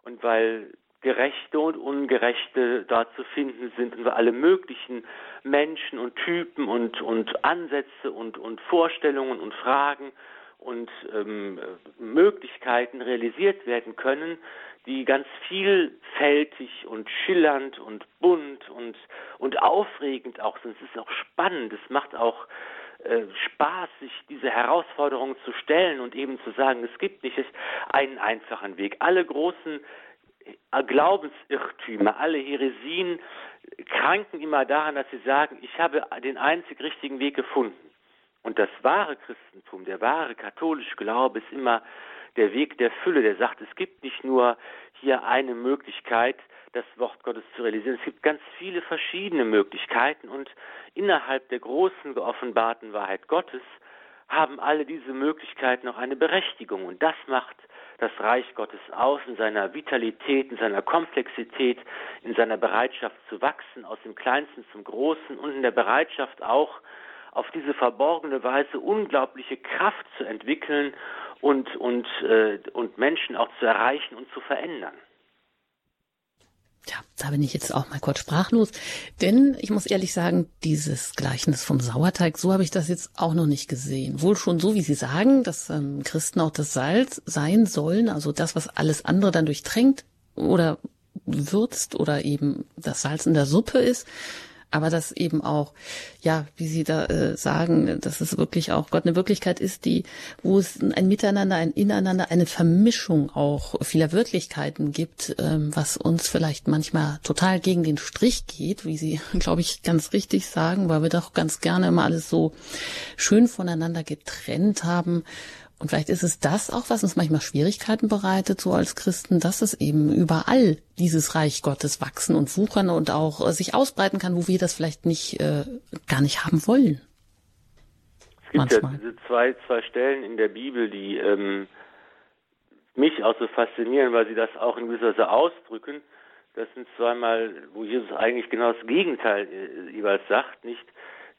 und weil Gerechte und Ungerechte da zu finden sind und alle möglichen Menschen und Typen und, und Ansätze und, und Vorstellungen und Fragen und ähm, Möglichkeiten realisiert werden können, die ganz vielfältig und schillernd und bunt und, und aufregend auch sind. Es ist auch spannend, es macht auch äh, Spaß, sich diese Herausforderungen zu stellen und eben zu sagen, es gibt nicht einen einfachen Weg. Alle großen äh, Glaubensirrtümer, alle Heresien kranken immer daran, dass sie sagen, ich habe den einzig richtigen Weg gefunden. Und das wahre Christentum, der wahre katholische Glaube ist immer der Weg der Fülle, der sagt, es gibt nicht nur hier eine Möglichkeit, das Wort Gottes zu realisieren. Es gibt ganz viele verschiedene Möglichkeiten und innerhalb der großen geoffenbarten Wahrheit Gottes haben alle diese Möglichkeiten auch eine Berechtigung. Und das macht das Reich Gottes aus in seiner Vitalität, in seiner Komplexität, in seiner Bereitschaft zu wachsen, aus dem Kleinsten zum Großen und in der Bereitschaft auch, auf diese verborgene Weise unglaubliche Kraft zu entwickeln und, und, äh, und Menschen auch zu erreichen und zu verändern. Ja, da bin ich jetzt auch mal kurz sprachlos, denn ich muss ehrlich sagen, dieses Gleichnis vom Sauerteig, so habe ich das jetzt auch noch nicht gesehen. Wohl schon so, wie Sie sagen, dass ähm, Christen auch das Salz sein sollen, also das, was alles andere dann durchtränkt oder würzt oder eben das Salz in der Suppe ist aber dass eben auch, ja, wie Sie da äh, sagen, dass es wirklich auch Gott eine Wirklichkeit ist, die, wo es ein Miteinander, ein Ineinander, eine Vermischung auch vieler Wirklichkeiten gibt, ähm, was uns vielleicht manchmal total gegen den Strich geht, wie Sie, glaube ich, ganz richtig sagen, weil wir doch ganz gerne immer alles so schön voneinander getrennt haben. Und vielleicht ist es das auch, was uns manchmal Schwierigkeiten bereitet, so als Christen, dass es eben überall dieses Reich Gottes wachsen und wuchern und auch äh, sich ausbreiten kann, wo wir das vielleicht nicht, äh, gar nicht haben wollen. Es gibt Manchmal. ja diese zwei, zwei Stellen in der Bibel, die ähm, mich auch so faszinieren, weil sie das auch in gewisser Weise ausdrücken. Das sind zweimal, wo Jesus eigentlich genau das Gegenteil äh, jeweils sagt, nicht?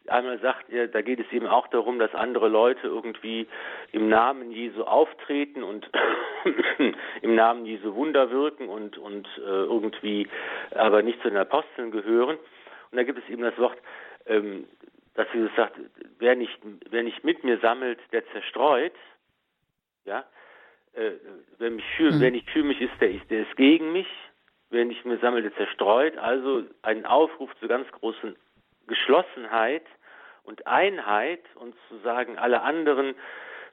Einmal sagt er, da geht es eben auch darum, dass andere Leute irgendwie im Namen Jesu auftreten und im Namen Jesu Wunder wirken und, und äh, irgendwie aber nicht zu den Aposteln gehören. Und da gibt es eben das Wort, ähm, dass Jesus sagt, wer nicht, wer nicht mit mir sammelt, der zerstreut. Ja, äh, wer, mich für, mhm. wer nicht für mich ist, der ist, der ist gegen mich. Wer nicht mir sammelt, der zerstreut. Also ein Aufruf zu ganz großen Geschlossenheit und Einheit und zu sagen, alle anderen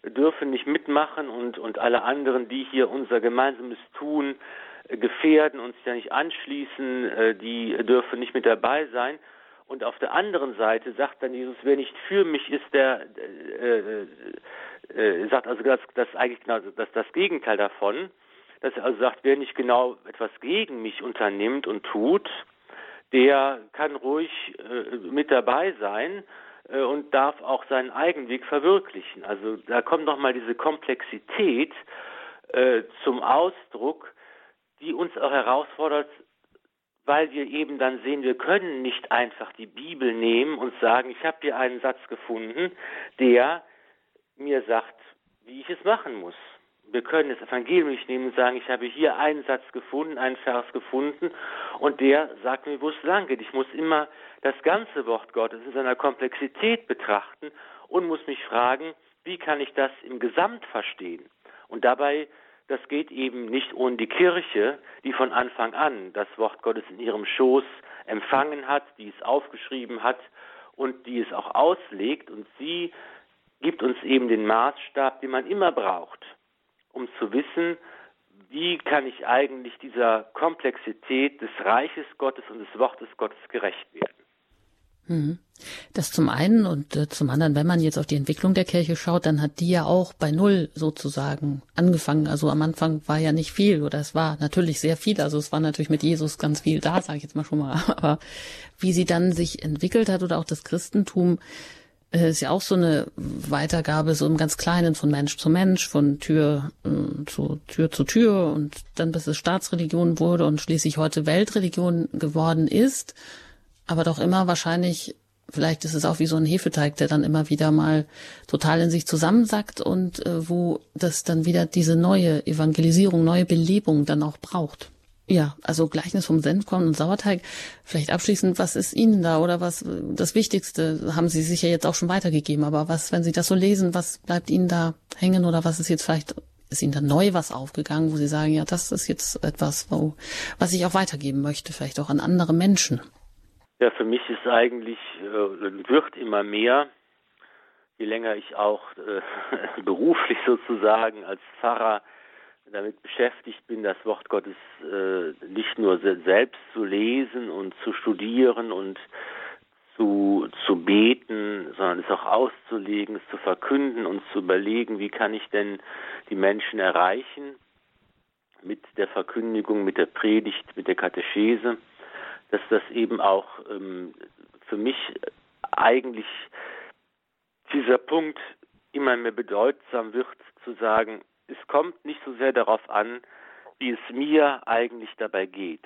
dürfen nicht mitmachen und, und alle anderen, die hier unser gemeinsames Tun äh, gefährden, uns ja nicht anschließen, äh, die dürfen nicht mit dabei sein. Und auf der anderen Seite sagt dann Jesus, wer nicht für mich ist, der äh, äh, sagt also das, das eigentlich genau das, das Gegenteil davon, dass er also sagt, wer nicht genau etwas gegen mich unternimmt und tut, der kann ruhig äh, mit dabei sein äh, und darf auch seinen Eigenweg verwirklichen. Also da kommt nochmal diese Komplexität äh, zum Ausdruck, die uns auch herausfordert, weil wir eben dann sehen, wir können nicht einfach die Bibel nehmen und sagen, ich habe hier einen Satz gefunden, der mir sagt, wie ich es machen muss. Wir können das Evangelium nicht nehmen und sagen, ich habe hier einen Satz gefunden, einen Vers gefunden und der sagt mir, wo es lang geht. Ich muss immer das ganze Wort Gottes in seiner Komplexität betrachten und muss mich fragen, wie kann ich das im Gesamt verstehen? Und dabei, das geht eben nicht ohne die Kirche, die von Anfang an das Wort Gottes in ihrem Schoß empfangen hat, die es aufgeschrieben hat und die es auch auslegt. Und sie gibt uns eben den Maßstab, den man immer braucht um zu wissen, wie kann ich eigentlich dieser Komplexität des Reiches Gottes und des Wortes Gottes gerecht werden. Mhm. Das zum einen und äh, zum anderen, wenn man jetzt auf die Entwicklung der Kirche schaut, dann hat die ja auch bei Null sozusagen angefangen. Also am Anfang war ja nicht viel oder es war natürlich sehr viel. Also es war natürlich mit Jesus ganz viel da, sage ich jetzt mal schon mal. Aber wie sie dann sich entwickelt hat oder auch das Christentum, ist ja auch so eine Weitergabe so im ganz Kleinen von Mensch zu Mensch, von Tür äh, zu Tür zu Tür und dann bis es Staatsreligion wurde und schließlich heute Weltreligion geworden ist, aber doch immer wahrscheinlich Vielleicht ist es auch wie so ein Hefeteig, der dann immer wieder mal total in sich zusammensackt und äh, wo das dann wieder diese neue Evangelisierung, neue Belebung dann auch braucht. Ja, also Gleichnis vom Senfkorn und Sauerteig. Vielleicht abschließend, was ist Ihnen da oder was das Wichtigste haben Sie sicher jetzt auch schon weitergegeben, aber was, wenn Sie das so lesen, was bleibt Ihnen da hängen oder was ist jetzt vielleicht, ist Ihnen da neu was aufgegangen, wo Sie sagen, ja, das ist jetzt etwas, wo, was ich auch weitergeben möchte, vielleicht auch an andere Menschen? Ja, für mich ist eigentlich, äh, wird immer mehr, je länger ich auch äh, beruflich sozusagen als Pfarrer damit beschäftigt bin, das Wort Gottes äh, nicht nur selbst zu lesen und zu studieren und zu, zu beten, sondern es auch auszulegen, es zu verkünden und zu überlegen, wie kann ich denn die Menschen erreichen mit der Verkündigung, mit der Predigt, mit der Katechese, dass das eben auch ähm, für mich eigentlich dieser Punkt immer mehr bedeutsam wird, zu sagen, es kommt nicht so sehr darauf an, wie es mir eigentlich dabei geht,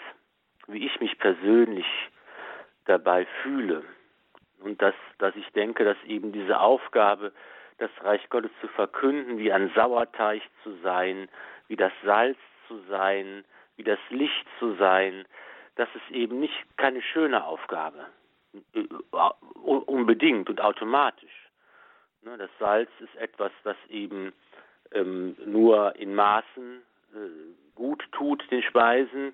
wie ich mich persönlich dabei fühle. Und dass, dass ich denke, dass eben diese Aufgabe, das Reich Gottes zu verkünden, wie ein Sauerteig zu sein, wie das Salz zu sein, wie das Licht zu sein, dass es eben nicht keine schöne Aufgabe äh, unbedingt und automatisch. Ne, das Salz ist etwas, das eben ähm, nur in Maßen äh, gut tut den Speisen.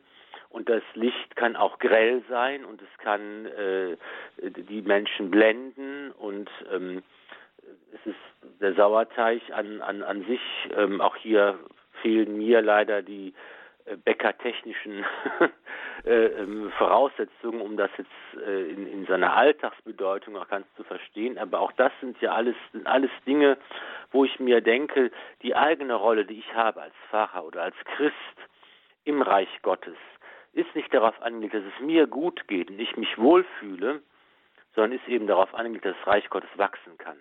Und das Licht kann auch grell sein und es kann äh, die Menschen blenden und ähm, es ist der Sauerteig an, an, an sich, ähm, auch hier fehlen mir leider die bäckertechnischen äh, ähm, Voraussetzungen, um das jetzt äh, in, in seiner Alltagsbedeutung auch ganz zu verstehen. Aber auch das sind ja alles, sind alles Dinge, wo ich mir denke, die eigene Rolle, die ich habe als Pfarrer oder als Christ im Reich Gottes, ist nicht darauf angelegt, dass es mir gut geht und ich mich wohlfühle, sondern ist eben darauf angelegt, dass das Reich Gottes wachsen kann.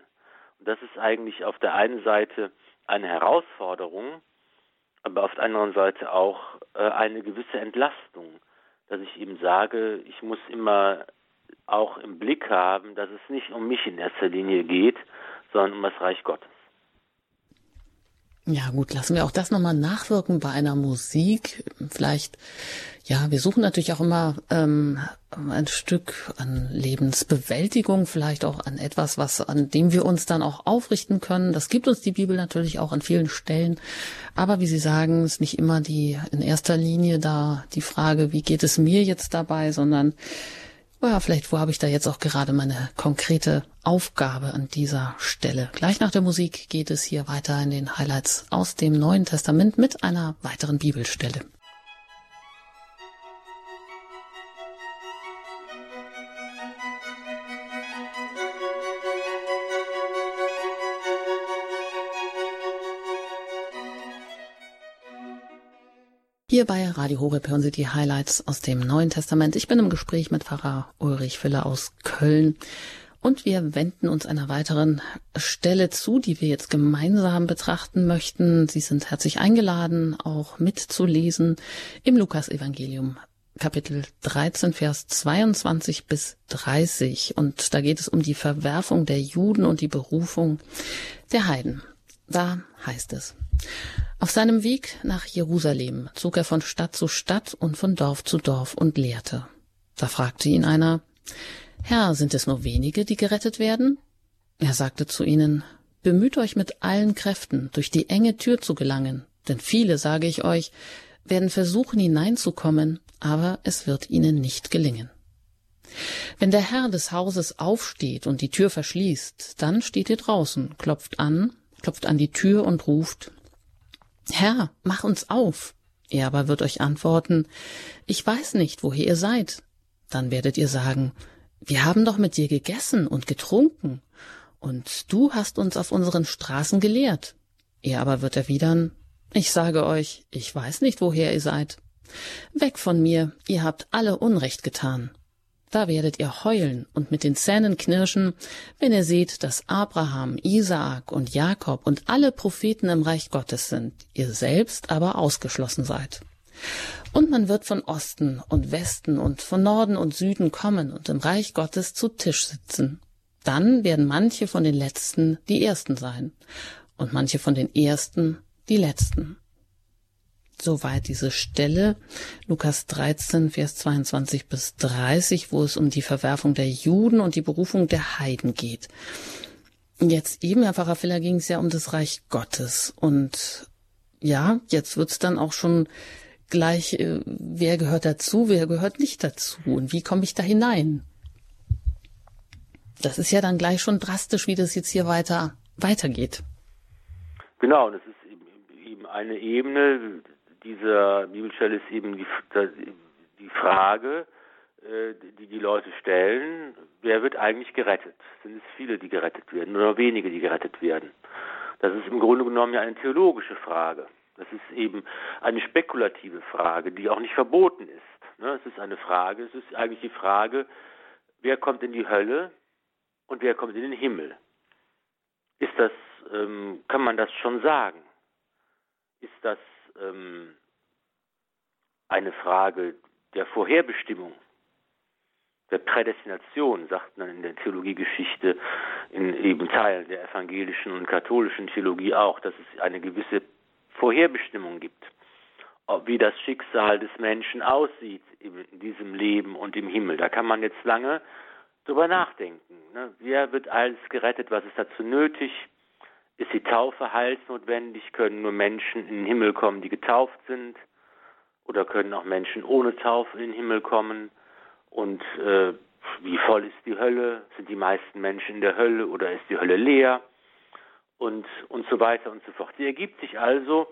Und das ist eigentlich auf der einen Seite eine Herausforderung, aber auf der anderen Seite auch äh, eine gewisse Entlastung, dass ich ihm sage, ich muss immer auch im Blick haben, dass es nicht um mich in erster Linie geht, sondern um das Reich Gottes. Ja gut, lassen wir auch das nochmal nachwirken bei einer Musik. Vielleicht, ja, wir suchen natürlich auch immer ähm, ein Stück an Lebensbewältigung, vielleicht auch an etwas, was an dem wir uns dann auch aufrichten können. Das gibt uns die Bibel natürlich auch an vielen Stellen. Aber wie Sie sagen, ist nicht immer die in erster Linie da die Frage, wie geht es mir jetzt dabei, sondern ja, vielleicht, wo habe ich da jetzt auch gerade meine konkrete Aufgabe an dieser Stelle? Gleich nach der Musik geht es hier weiter in den Highlights aus dem Neuen Testament mit einer weiteren Bibelstelle. Hier bei Radio Horeb hören Sie die Highlights aus dem Neuen Testament. Ich bin im Gespräch mit Pfarrer Ulrich Füller aus Köln und wir wenden uns einer weiteren Stelle zu, die wir jetzt gemeinsam betrachten möchten. Sie sind herzlich eingeladen, auch mitzulesen im Lukas-Evangelium Kapitel 13, Vers 22 bis 30. Und da geht es um die Verwerfung der Juden und die Berufung der Heiden. Da heißt es, auf seinem Weg nach Jerusalem zog er von Stadt zu Stadt und von Dorf zu Dorf und lehrte. Da fragte ihn einer, Herr, sind es nur wenige, die gerettet werden? Er sagte zu ihnen, Bemüht euch mit allen Kräften, durch die enge Tür zu gelangen, denn viele, sage ich euch, werden versuchen hineinzukommen, aber es wird ihnen nicht gelingen. Wenn der Herr des Hauses aufsteht und die Tür verschließt, dann steht ihr draußen, klopft an, klopft an die Tür und ruft, Herr, mach uns auf. Er aber wird euch antworten, ich weiß nicht, woher ihr seid. Dann werdet ihr sagen, wir haben doch mit dir gegessen und getrunken, und du hast uns auf unseren Straßen gelehrt. Er aber wird erwidern, ich sage euch, ich weiß nicht, woher ihr seid. Weg von mir, ihr habt alle Unrecht getan. Da werdet ihr heulen und mit den Zähnen knirschen, wenn ihr seht, dass Abraham, Isaak und Jakob und alle Propheten im Reich Gottes sind, ihr selbst aber ausgeschlossen seid. Und man wird von Osten und Westen und von Norden und Süden kommen und im Reich Gottes zu Tisch sitzen. Dann werden manche von den Letzten die Ersten sein und manche von den Ersten die Letzten. Soweit diese Stelle, Lukas 13, Vers 22 bis 30, wo es um die Verwerfung der Juden und die Berufung der Heiden geht. Jetzt eben, Herr Pfarrer Filler, ging es ja um das Reich Gottes. Und ja, jetzt wird's dann auch schon gleich, äh, wer gehört dazu, wer gehört nicht dazu und wie komme ich da hinein? Das ist ja dann gleich schon drastisch, wie das jetzt hier weiter weitergeht. Genau, das ist eben eine Ebene, dieser Bibelstelle ist eben die, die Frage, äh, die die Leute stellen, wer wird eigentlich gerettet? Sind es viele, die gerettet werden oder wenige, die gerettet werden? Das ist im Grunde genommen ja eine theologische Frage. Das ist eben eine spekulative Frage, die auch nicht verboten ist. Ne? Es ist eine Frage, es ist eigentlich die Frage, wer kommt in die Hölle und wer kommt in den Himmel? Ist das, ähm, kann man das schon sagen? Ist das ähm, eine Frage der Vorherbestimmung, der Prädestination, sagt man in der Theologiegeschichte, in eben Teilen der evangelischen und katholischen Theologie auch, dass es eine gewisse Vorherbestimmung gibt. wie das Schicksal des Menschen aussieht in diesem Leben und im Himmel. Da kann man jetzt lange drüber nachdenken. Ne? Wer wird alles gerettet? Was ist dazu nötig? Ist die Taufe heilsnotwendig? Können nur Menschen in den Himmel kommen, die getauft sind? Oder können auch Menschen ohne Taufe in den Himmel kommen? Und äh, wie voll ist die Hölle? Sind die meisten Menschen in der Hölle oder ist die Hölle leer? Und, und so weiter und so fort. Sie ergibt sich also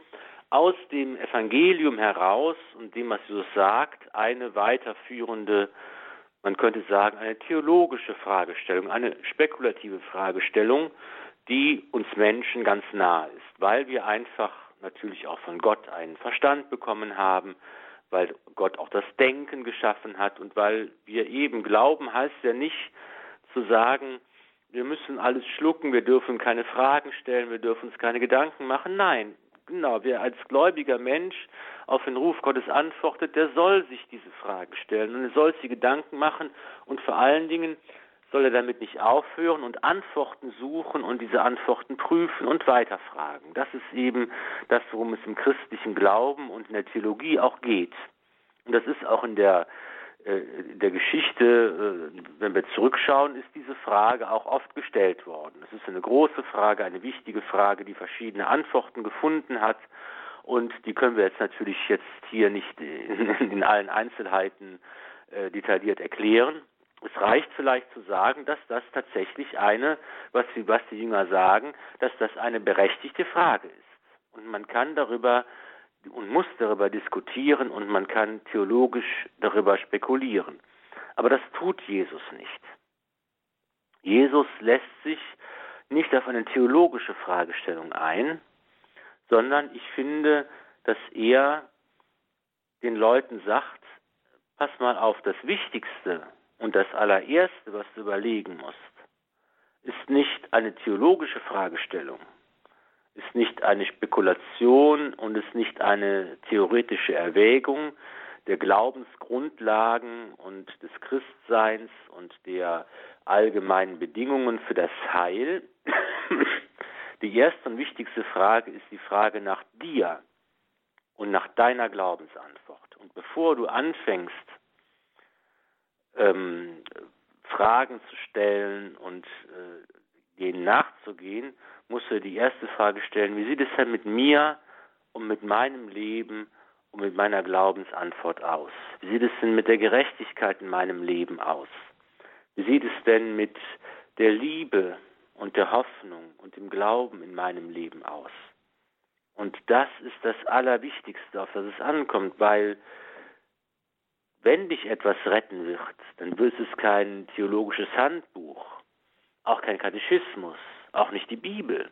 aus dem Evangelium heraus und dem, was Jesus sagt, eine weiterführende, man könnte sagen, eine theologische Fragestellung, eine spekulative Fragestellung, die uns Menschen ganz nahe ist, weil wir einfach natürlich auch von Gott einen Verstand bekommen haben, weil Gott auch das Denken geschaffen hat und weil wir eben glauben, heißt ja nicht zu sagen, wir müssen alles schlucken, wir dürfen keine Fragen stellen, wir dürfen uns keine Gedanken machen. Nein, genau, wer als gläubiger Mensch auf den Ruf Gottes antwortet, der soll sich diese Fragen stellen und er soll sich Gedanken machen und vor allen Dingen soll er damit nicht aufhören und Antworten suchen und diese Antworten prüfen und weiterfragen. Das ist eben das, worum es im christlichen Glauben und in der Theologie auch geht. Und das ist auch in der, äh, der Geschichte, äh, wenn wir zurückschauen, ist diese Frage auch oft gestellt worden. Es ist eine große Frage, eine wichtige Frage, die verschiedene Antworten gefunden hat. Und die können wir jetzt natürlich jetzt hier nicht in, in allen Einzelheiten äh, detailliert erklären. Es reicht vielleicht zu sagen, dass das tatsächlich eine, was die, was die Jünger sagen, dass das eine berechtigte Frage ist. Und man kann darüber und muss darüber diskutieren und man kann theologisch darüber spekulieren. Aber das tut Jesus nicht. Jesus lässt sich nicht auf eine theologische Fragestellung ein, sondern ich finde, dass er den Leuten sagt, pass mal auf, das Wichtigste und das allererste, was du überlegen musst, ist nicht eine theologische Fragestellung, ist nicht eine Spekulation und ist nicht eine theoretische Erwägung der Glaubensgrundlagen und des Christseins und der allgemeinen Bedingungen für das Heil. Die erste und wichtigste Frage ist die Frage nach dir und nach deiner Glaubensantwort. Und bevor du anfängst, ähm, Fragen zu stellen und äh, denen nachzugehen, musst du die erste Frage stellen, wie sieht es denn mit mir und mit meinem Leben und mit meiner Glaubensantwort aus? Wie sieht es denn mit der Gerechtigkeit in meinem Leben aus? Wie sieht es denn mit der Liebe und der Hoffnung und dem Glauben in meinem Leben aus? Und das ist das Allerwichtigste, auf das es ankommt, weil wenn dich etwas retten wird, dann wird es kein theologisches Handbuch, auch kein Katechismus, auch nicht die Bibel.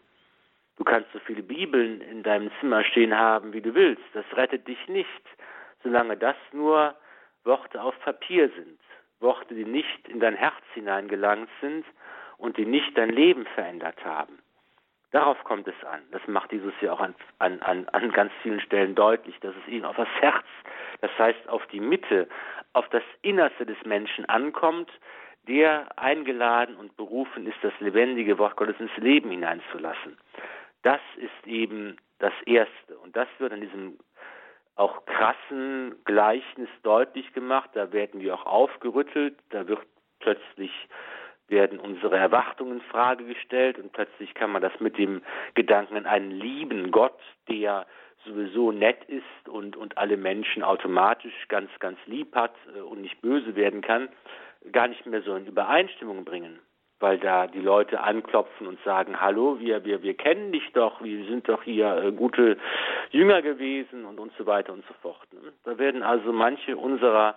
Du kannst so viele Bibeln in deinem Zimmer stehen haben, wie du willst. Das rettet dich nicht, solange das nur Worte auf Papier sind. Worte, die nicht in dein Herz hineingelangt sind und die nicht dein Leben verändert haben. Darauf kommt es an. Das macht Jesus ja auch an, an, an, an ganz vielen Stellen deutlich, dass es ihm auf das Herz, das heißt auf die Mitte, auf das Innerste des Menschen ankommt, der eingeladen und berufen ist, das lebendige Wort Gottes ins Leben hineinzulassen. Das ist eben das Erste. Und das wird in diesem auch krassen Gleichnis deutlich gemacht. Da werden wir auch aufgerüttelt. Da wird plötzlich werden unsere Erwartungen in Frage gestellt und plötzlich kann man das mit dem Gedanken an einen lieben Gott, der sowieso nett ist und, und alle Menschen automatisch ganz, ganz lieb hat äh, und nicht böse werden kann, gar nicht mehr so in Übereinstimmung bringen. Weil da die Leute anklopfen und sagen, hallo, wir, wir, wir kennen dich doch, wir sind doch hier äh, gute Jünger gewesen und, und so weiter und so fort. Ne? Da werden also manche unserer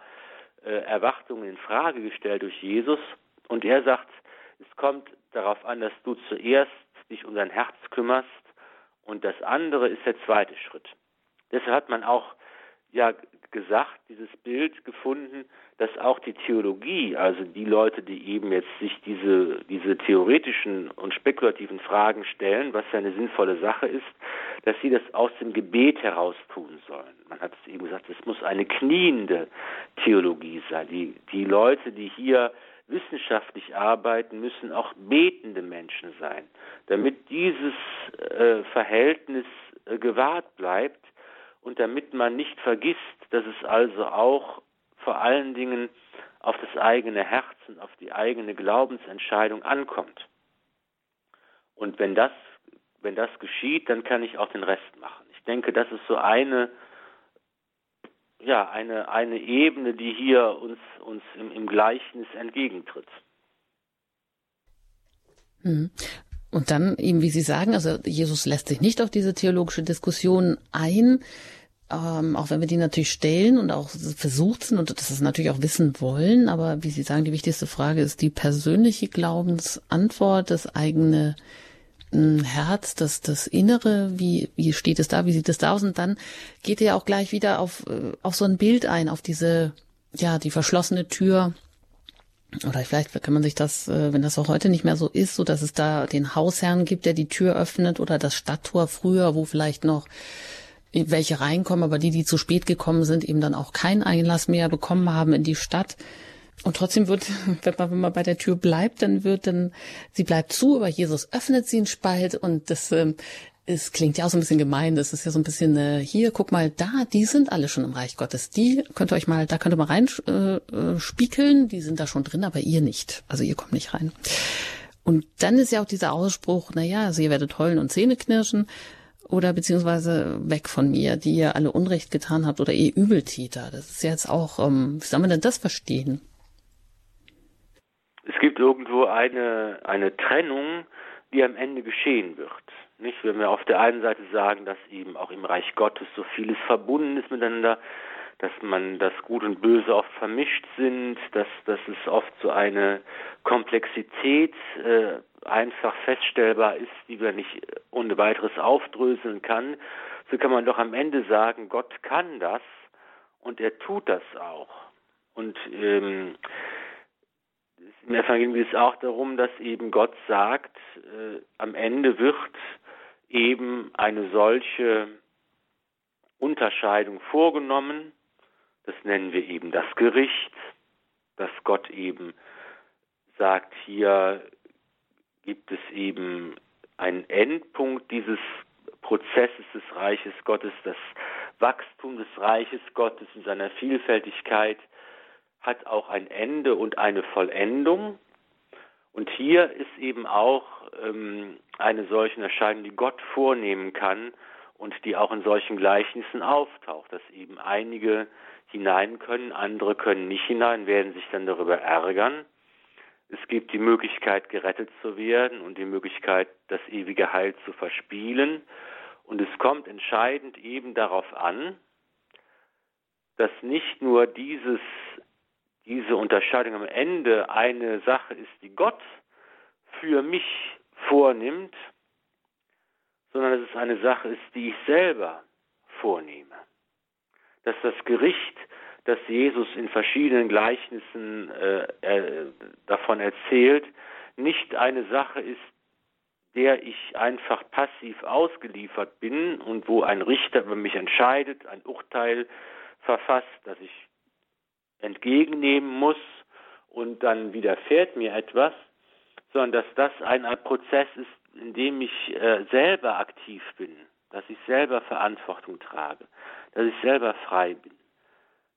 äh, Erwartungen in Frage gestellt durch Jesus und er sagt, es kommt darauf an, dass du zuerst dich um dein Herz kümmerst und das andere ist der zweite Schritt. Deshalb hat man auch ja gesagt, dieses Bild gefunden, dass auch die Theologie, also die Leute, die eben jetzt sich diese, diese theoretischen und spekulativen Fragen stellen, was ja eine sinnvolle Sache ist, dass sie das aus dem Gebet heraus tun sollen. Man hat es eben gesagt, es muss eine kniende Theologie sein. Die, die Leute, die hier wissenschaftlich arbeiten, müssen auch betende Menschen sein, damit dieses äh, Verhältnis äh, gewahrt bleibt und damit man nicht vergisst, dass es also auch vor allen Dingen auf das eigene Herz und auf die eigene Glaubensentscheidung ankommt. Und wenn das, wenn das geschieht, dann kann ich auch den Rest machen. Ich denke, das ist so eine, ja, eine, eine Ebene, die hier uns, uns im, im Gleichnis entgegentritt. Hm. Und dann eben, wie Sie sagen, also Jesus lässt sich nicht auf diese theologische Diskussion ein, ähm, auch wenn wir die natürlich stellen und auch versucht sind und das natürlich auch wissen wollen, aber wie Sie sagen, die wichtigste Frage ist die persönliche Glaubensantwort, das eigene Herz, das, das Innere, wie, wie steht es da, wie sieht es da aus? Und dann geht er auch gleich wieder auf, äh, auf so ein Bild ein, auf diese, ja, die verschlossene Tür, oder vielleicht kann man sich das, äh, wenn das auch heute nicht mehr so ist, so dass es da den Hausherrn gibt, der die Tür öffnet oder das Stadttor früher, wo vielleicht noch welche reinkommen, aber die, die zu spät gekommen sind, eben dann auch keinen Einlass mehr bekommen haben in die Stadt. Und trotzdem wird, wenn man, wenn man bei der Tür bleibt, dann wird dann, sie bleibt zu, aber Jesus öffnet sie einen Spalt und das ähm, es klingt ja auch so ein bisschen gemein. Das ist ja so ein bisschen, äh, hier, guck mal, da, die sind alle schon im Reich Gottes. Die könnt ihr euch mal, da könnt ihr mal rein äh, die sind da schon drin, aber ihr nicht. Also ihr kommt nicht rein. Und dann ist ja auch dieser Ausspruch, na ja, also ihr werdet heulen und Zähne knirschen oder beziehungsweise weg von mir, die ihr alle Unrecht getan habt oder ihr Übeltäter. Das ist jetzt auch, ähm, wie soll man denn das verstehen? Es gibt irgendwo eine, eine Trennung, die am Ende geschehen wird. Nicht, wenn wir auf der einen Seite sagen, dass eben auch im Reich Gottes so vieles verbunden ist miteinander, dass man das Gut und Böse oft vermischt sind, dass, dass es oft so eine Komplexität äh, einfach feststellbar ist, die man nicht ohne weiteres aufdröseln kann, so kann man doch am Ende sagen, Gott kann das und er tut das auch. Und ähm, im Evangelium geht es auch darum, dass eben Gott sagt, äh, am Ende wird eben eine solche Unterscheidung vorgenommen. Das nennen wir eben das Gericht, dass Gott eben sagt, hier gibt es eben einen Endpunkt dieses Prozesses des Reiches Gottes, das Wachstum des Reiches Gottes in seiner Vielfältigkeit hat auch ein Ende und eine Vollendung. Und hier ist eben auch ähm, eine solche Erscheinung, die Gott vornehmen kann und die auch in solchen Gleichnissen auftaucht, dass eben einige hinein können, andere können nicht hinein, werden sich dann darüber ärgern. Es gibt die Möglichkeit, gerettet zu werden und die Möglichkeit, das ewige Heil zu verspielen. Und es kommt entscheidend eben darauf an, dass nicht nur dieses diese Unterscheidung am Ende eine Sache ist, die Gott für mich vornimmt, sondern dass es eine Sache ist, die ich selber vornehme. Dass das Gericht, das Jesus in verschiedenen Gleichnissen äh, äh, davon erzählt, nicht eine Sache ist, der ich einfach passiv ausgeliefert bin und wo ein Richter über mich entscheidet, ein Urteil verfasst, das ich entgegennehmen muss und dann widerfährt mir etwas, sondern dass das ein Prozess ist, in dem ich äh, selber aktiv bin, dass ich selber Verantwortung trage, dass ich selber frei bin.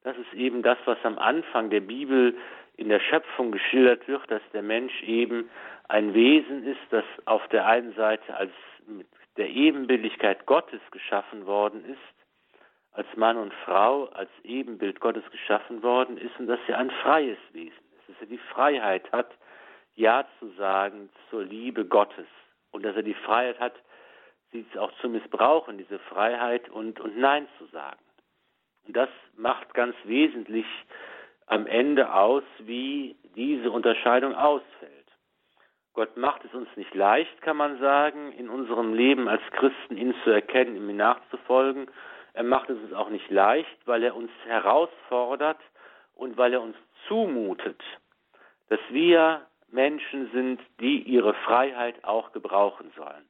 Das ist eben das, was am Anfang der Bibel in der Schöpfung geschildert wird, dass der Mensch eben ein Wesen ist, das auf der einen Seite als mit der Ebenbildlichkeit Gottes geschaffen worden ist als Mann und Frau, als Ebenbild Gottes geschaffen worden ist und dass er ein freies Wesen ist, dass er die Freiheit hat, Ja zu sagen zur Liebe Gottes und dass er die Freiheit hat, sie auch zu missbrauchen, diese Freiheit und, und Nein zu sagen. Und das macht ganz wesentlich am Ende aus, wie diese Unterscheidung ausfällt. Gott macht es uns nicht leicht, kann man sagen, in unserem Leben als Christen ihn zu erkennen, ihm nachzufolgen er macht es uns auch nicht leicht, weil er uns herausfordert und weil er uns zumutet, dass wir Menschen sind, die ihre Freiheit auch gebrauchen sollen,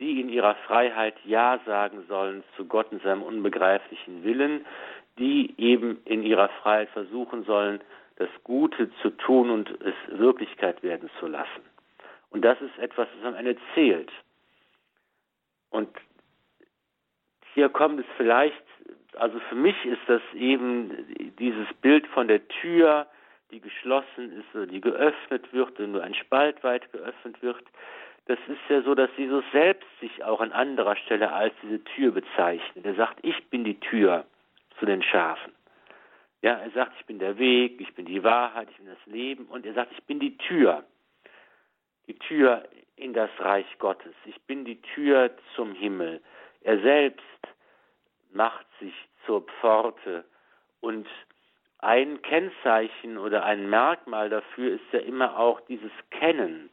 die in ihrer Freiheit Ja sagen sollen zu Gott in seinem unbegreiflichen Willen, die eben in ihrer Freiheit versuchen sollen, das Gute zu tun und es Wirklichkeit werden zu lassen. Und das ist etwas, das am Ende zählt. Und hier kommt es vielleicht also für mich ist das eben dieses Bild von der Tür, die geschlossen ist oder die geöffnet wird und nur ein Spalt weit geöffnet wird. Das ist ja so, dass Jesus selbst sich auch an anderer Stelle als diese Tür bezeichnet. Er sagt, ich bin die Tür zu den Schafen. Ja, er sagt, ich bin der Weg, ich bin die Wahrheit, ich bin das Leben und er sagt, ich bin die Tür. Die Tür in das Reich Gottes. Ich bin die Tür zum Himmel. Er selbst macht sich zur Pforte. Und ein Kennzeichen oder ein Merkmal dafür ist ja immer auch dieses Kennen,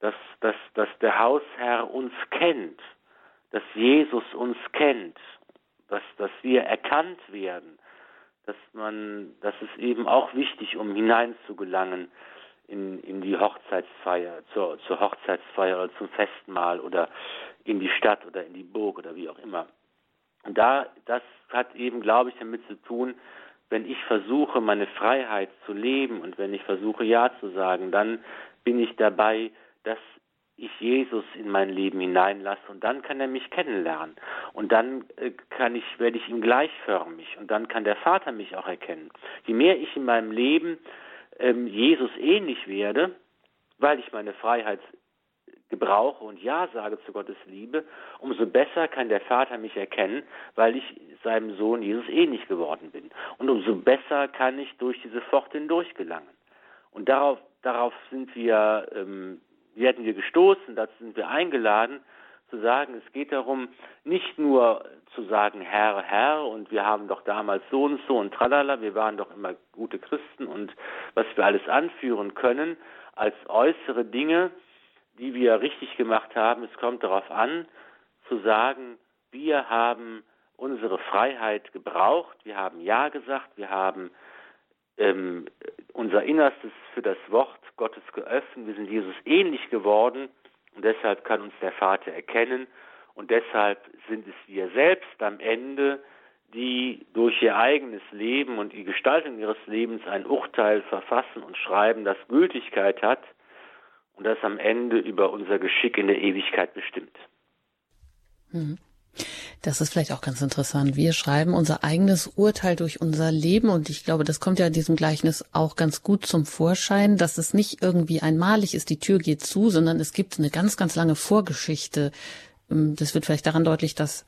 dass, dass, dass der Hausherr uns kennt, dass Jesus uns kennt, dass, dass wir erkannt werden, dass man, das ist eben auch wichtig, um hineinzugelangen in, in die Hochzeitsfeier, zur, zur Hochzeitsfeier oder zum Festmahl oder in die Stadt oder in die Burg oder wie auch immer. Und da, das hat eben, glaube ich, damit zu tun, wenn ich versuche, meine Freiheit zu leben und wenn ich versuche, Ja zu sagen, dann bin ich dabei, dass ich Jesus in mein Leben hineinlasse und dann kann er mich kennenlernen und dann äh, kann ich werde ich ihm gleichförmig und dann kann der Vater mich auch erkennen. Je mehr ich in meinem Leben ähm, Jesus ähnlich werde, weil ich meine Freiheit gebrauche und Ja sage zu Gottes Liebe, umso besser kann der Vater mich erkennen, weil ich seinem Sohn Jesus ähnlich geworden bin. Und umso besser kann ich durch diese Pforte hindurch gelangen. Und darauf, darauf sind wir, ähm, werden wir gestoßen, dazu sind wir eingeladen, zu sagen, es geht darum, nicht nur zu sagen, Herr, Herr, und wir haben doch damals so und so und tralala, wir waren doch immer gute Christen und was wir alles anführen können, als äußere Dinge, die wir richtig gemacht haben. Es kommt darauf an, zu sagen, wir haben unsere Freiheit gebraucht, wir haben Ja gesagt, wir haben ähm, unser Innerstes für das Wort Gottes geöffnet, wir sind Jesus ähnlich geworden. Und deshalb kann uns der Vater erkennen. Und deshalb sind es wir selbst am Ende, die durch ihr eigenes Leben und die Gestaltung ihres Lebens ein Urteil verfassen und schreiben, das Gültigkeit hat und das am Ende über unser Geschick in der Ewigkeit bestimmt. Mhm. Das ist vielleicht auch ganz interessant. Wir schreiben unser eigenes Urteil durch unser Leben und ich glaube, das kommt ja in diesem Gleichnis auch ganz gut zum Vorschein, dass es nicht irgendwie einmalig ist, die Tür geht zu, sondern es gibt eine ganz, ganz lange Vorgeschichte. Ähm, das wird vielleicht daran deutlich, dass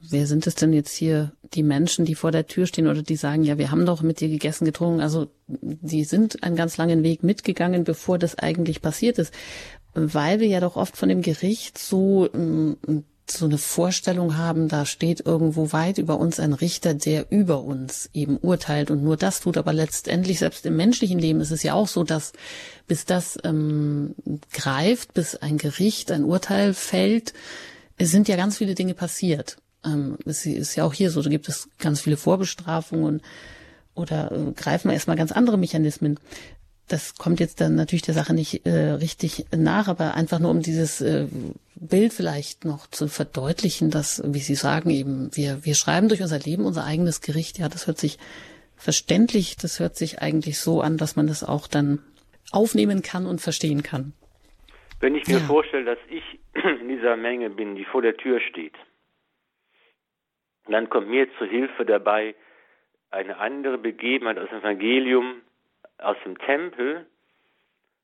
wer sind es denn jetzt hier, die Menschen, die vor der Tür stehen oder die sagen, ja, wir haben doch mit dir gegessen, getrunken. Also die sind einen ganz langen Weg mitgegangen, bevor das eigentlich passiert ist, weil wir ja doch oft von dem Gericht so ähm, so eine Vorstellung haben, da steht irgendwo weit über uns ein Richter, der über uns eben urteilt und nur das tut. Aber letztendlich, selbst im menschlichen Leben ist es ja auch so, dass bis das ähm, greift, bis ein Gericht, ein Urteil fällt, es sind ja ganz viele Dinge passiert. Ähm, es ist ja auch hier so, da gibt es ganz viele Vorbestrafungen oder äh, greifen wir erstmal ganz andere Mechanismen das kommt jetzt dann natürlich der Sache nicht äh, richtig nach, aber einfach nur um dieses äh, Bild vielleicht noch zu verdeutlichen, dass, wie Sie sagen, eben wir, wir schreiben durch unser Leben unser eigenes Gericht. Ja, das hört sich verständlich, das hört sich eigentlich so an, dass man das auch dann aufnehmen kann und verstehen kann. Wenn ich mir ja. vorstelle, dass ich in dieser Menge bin, die vor der Tür steht, dann kommt mir zur Hilfe dabei eine andere Begebenheit aus dem Evangelium, aus dem Tempel,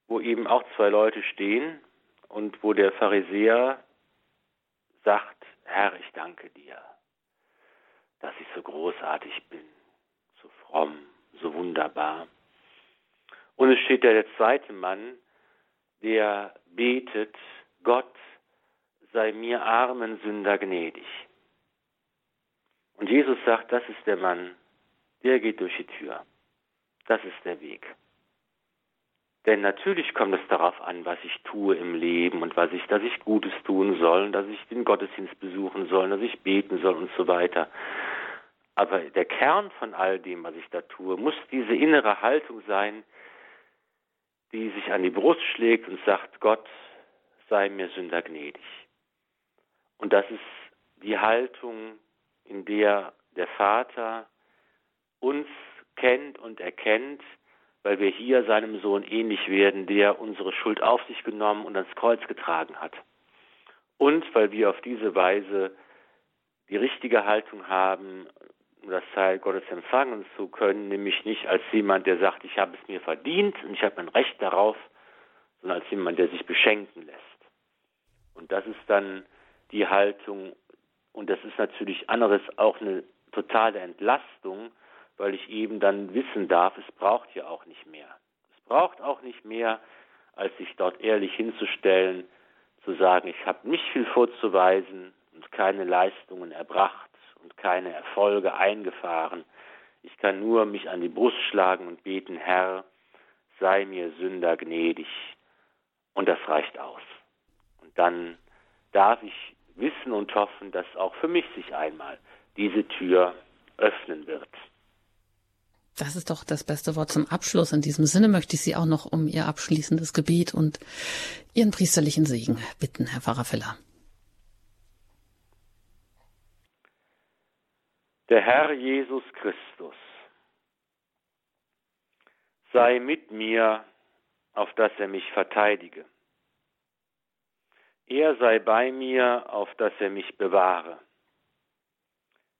wo eben auch zwei Leute stehen und wo der Pharisäer sagt, Herr, ich danke dir, dass ich so großartig bin, so fromm, so wunderbar. Und es steht da der zweite Mann, der betet, Gott sei mir armen Sünder gnädig. Und Jesus sagt, das ist der Mann, der geht durch die Tür. Das ist der Weg. Denn natürlich kommt es darauf an, was ich tue im Leben und was ich, dass ich Gutes tun soll, dass ich den Gottesdienst besuchen soll, dass ich beten soll und so weiter. Aber der Kern von all dem, was ich da tue, muss diese innere Haltung sein, die sich an die Brust schlägt und sagt, Gott sei mir Sünder gnädig. Und das ist die Haltung, in der der Vater uns kennt und erkennt, weil wir hier seinem Sohn ähnlich werden, der unsere Schuld auf sich genommen und ans Kreuz getragen hat. Und weil wir auf diese Weise die richtige Haltung haben, um das Teil Gottes empfangen zu können, nämlich nicht als jemand, der sagt, ich habe es mir verdient und ich habe ein Recht darauf, sondern als jemand, der sich beschenken lässt. Und das ist dann die Haltung, und das ist natürlich anderes auch eine totale Entlastung, weil ich eben dann wissen darf, es braucht ja auch nicht mehr. Es braucht auch nicht mehr, als sich dort ehrlich hinzustellen, zu sagen, ich habe nicht viel vorzuweisen und keine Leistungen erbracht und keine Erfolge eingefahren. Ich kann nur mich an die Brust schlagen und beten, Herr, sei mir Sünder gnädig. Und das reicht aus. Und dann darf ich wissen und hoffen, dass auch für mich sich einmal diese Tür öffnen wird. Das ist doch das beste Wort zum Abschluss. In diesem Sinne möchte ich Sie auch noch um Ihr abschließendes Gebet und Ihren priesterlichen Segen bitten, Herr Pfarrer Filler. Der Herr Jesus Christus sei mit mir, auf dass er mich verteidige. Er sei bei mir, auf dass er mich bewahre.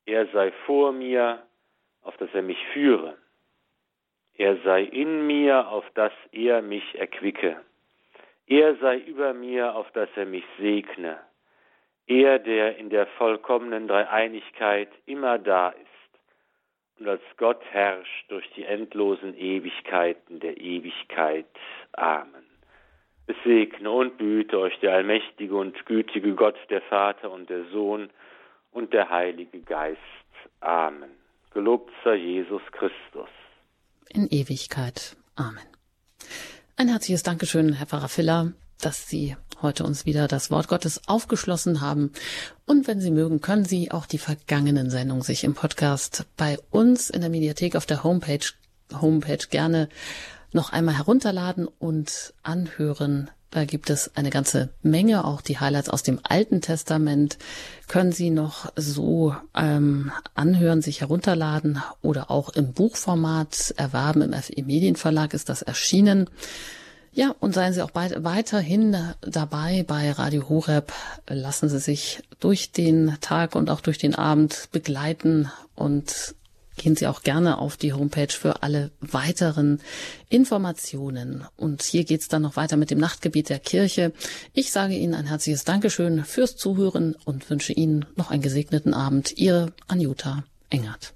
Er sei vor mir, auf dass er mich führe. Er sei in mir, auf dass er mich erquicke. Er sei über mir, auf dass er mich segne. Er, der in der vollkommenen Dreieinigkeit immer da ist und als Gott herrscht durch die endlosen Ewigkeiten der Ewigkeit. Amen. Es segne und behüte euch der allmächtige und gütige Gott, der Vater und der Sohn und der Heilige Geist. Amen. Gelobt sei Jesus Christus in Ewigkeit. Amen. Ein herzliches Dankeschön, Herr Pfarrer Filler, dass Sie heute uns wieder das Wort Gottes aufgeschlossen haben. Und wenn Sie mögen, können Sie auch die vergangenen Sendungen sich im Podcast bei uns in der Mediathek auf der Homepage, Homepage gerne noch einmal herunterladen und anhören. Da gibt es eine ganze Menge, auch die Highlights aus dem Alten Testament können Sie noch so ähm, anhören, sich herunterladen oder auch im Buchformat erwerben. Im FE Medienverlag ist das erschienen. Ja, und seien Sie auch weiterhin dabei bei Radio Horeb. Lassen Sie sich durch den Tag und auch durch den Abend begleiten und gehen Sie auch gerne auf die Homepage für alle weiteren Informationen. Und hier geht's dann noch weiter mit dem Nachtgebet der Kirche. Ich sage Ihnen ein herzliches Dankeschön fürs Zuhören und wünsche Ihnen noch einen gesegneten Abend. Ihre Anjuta Engert.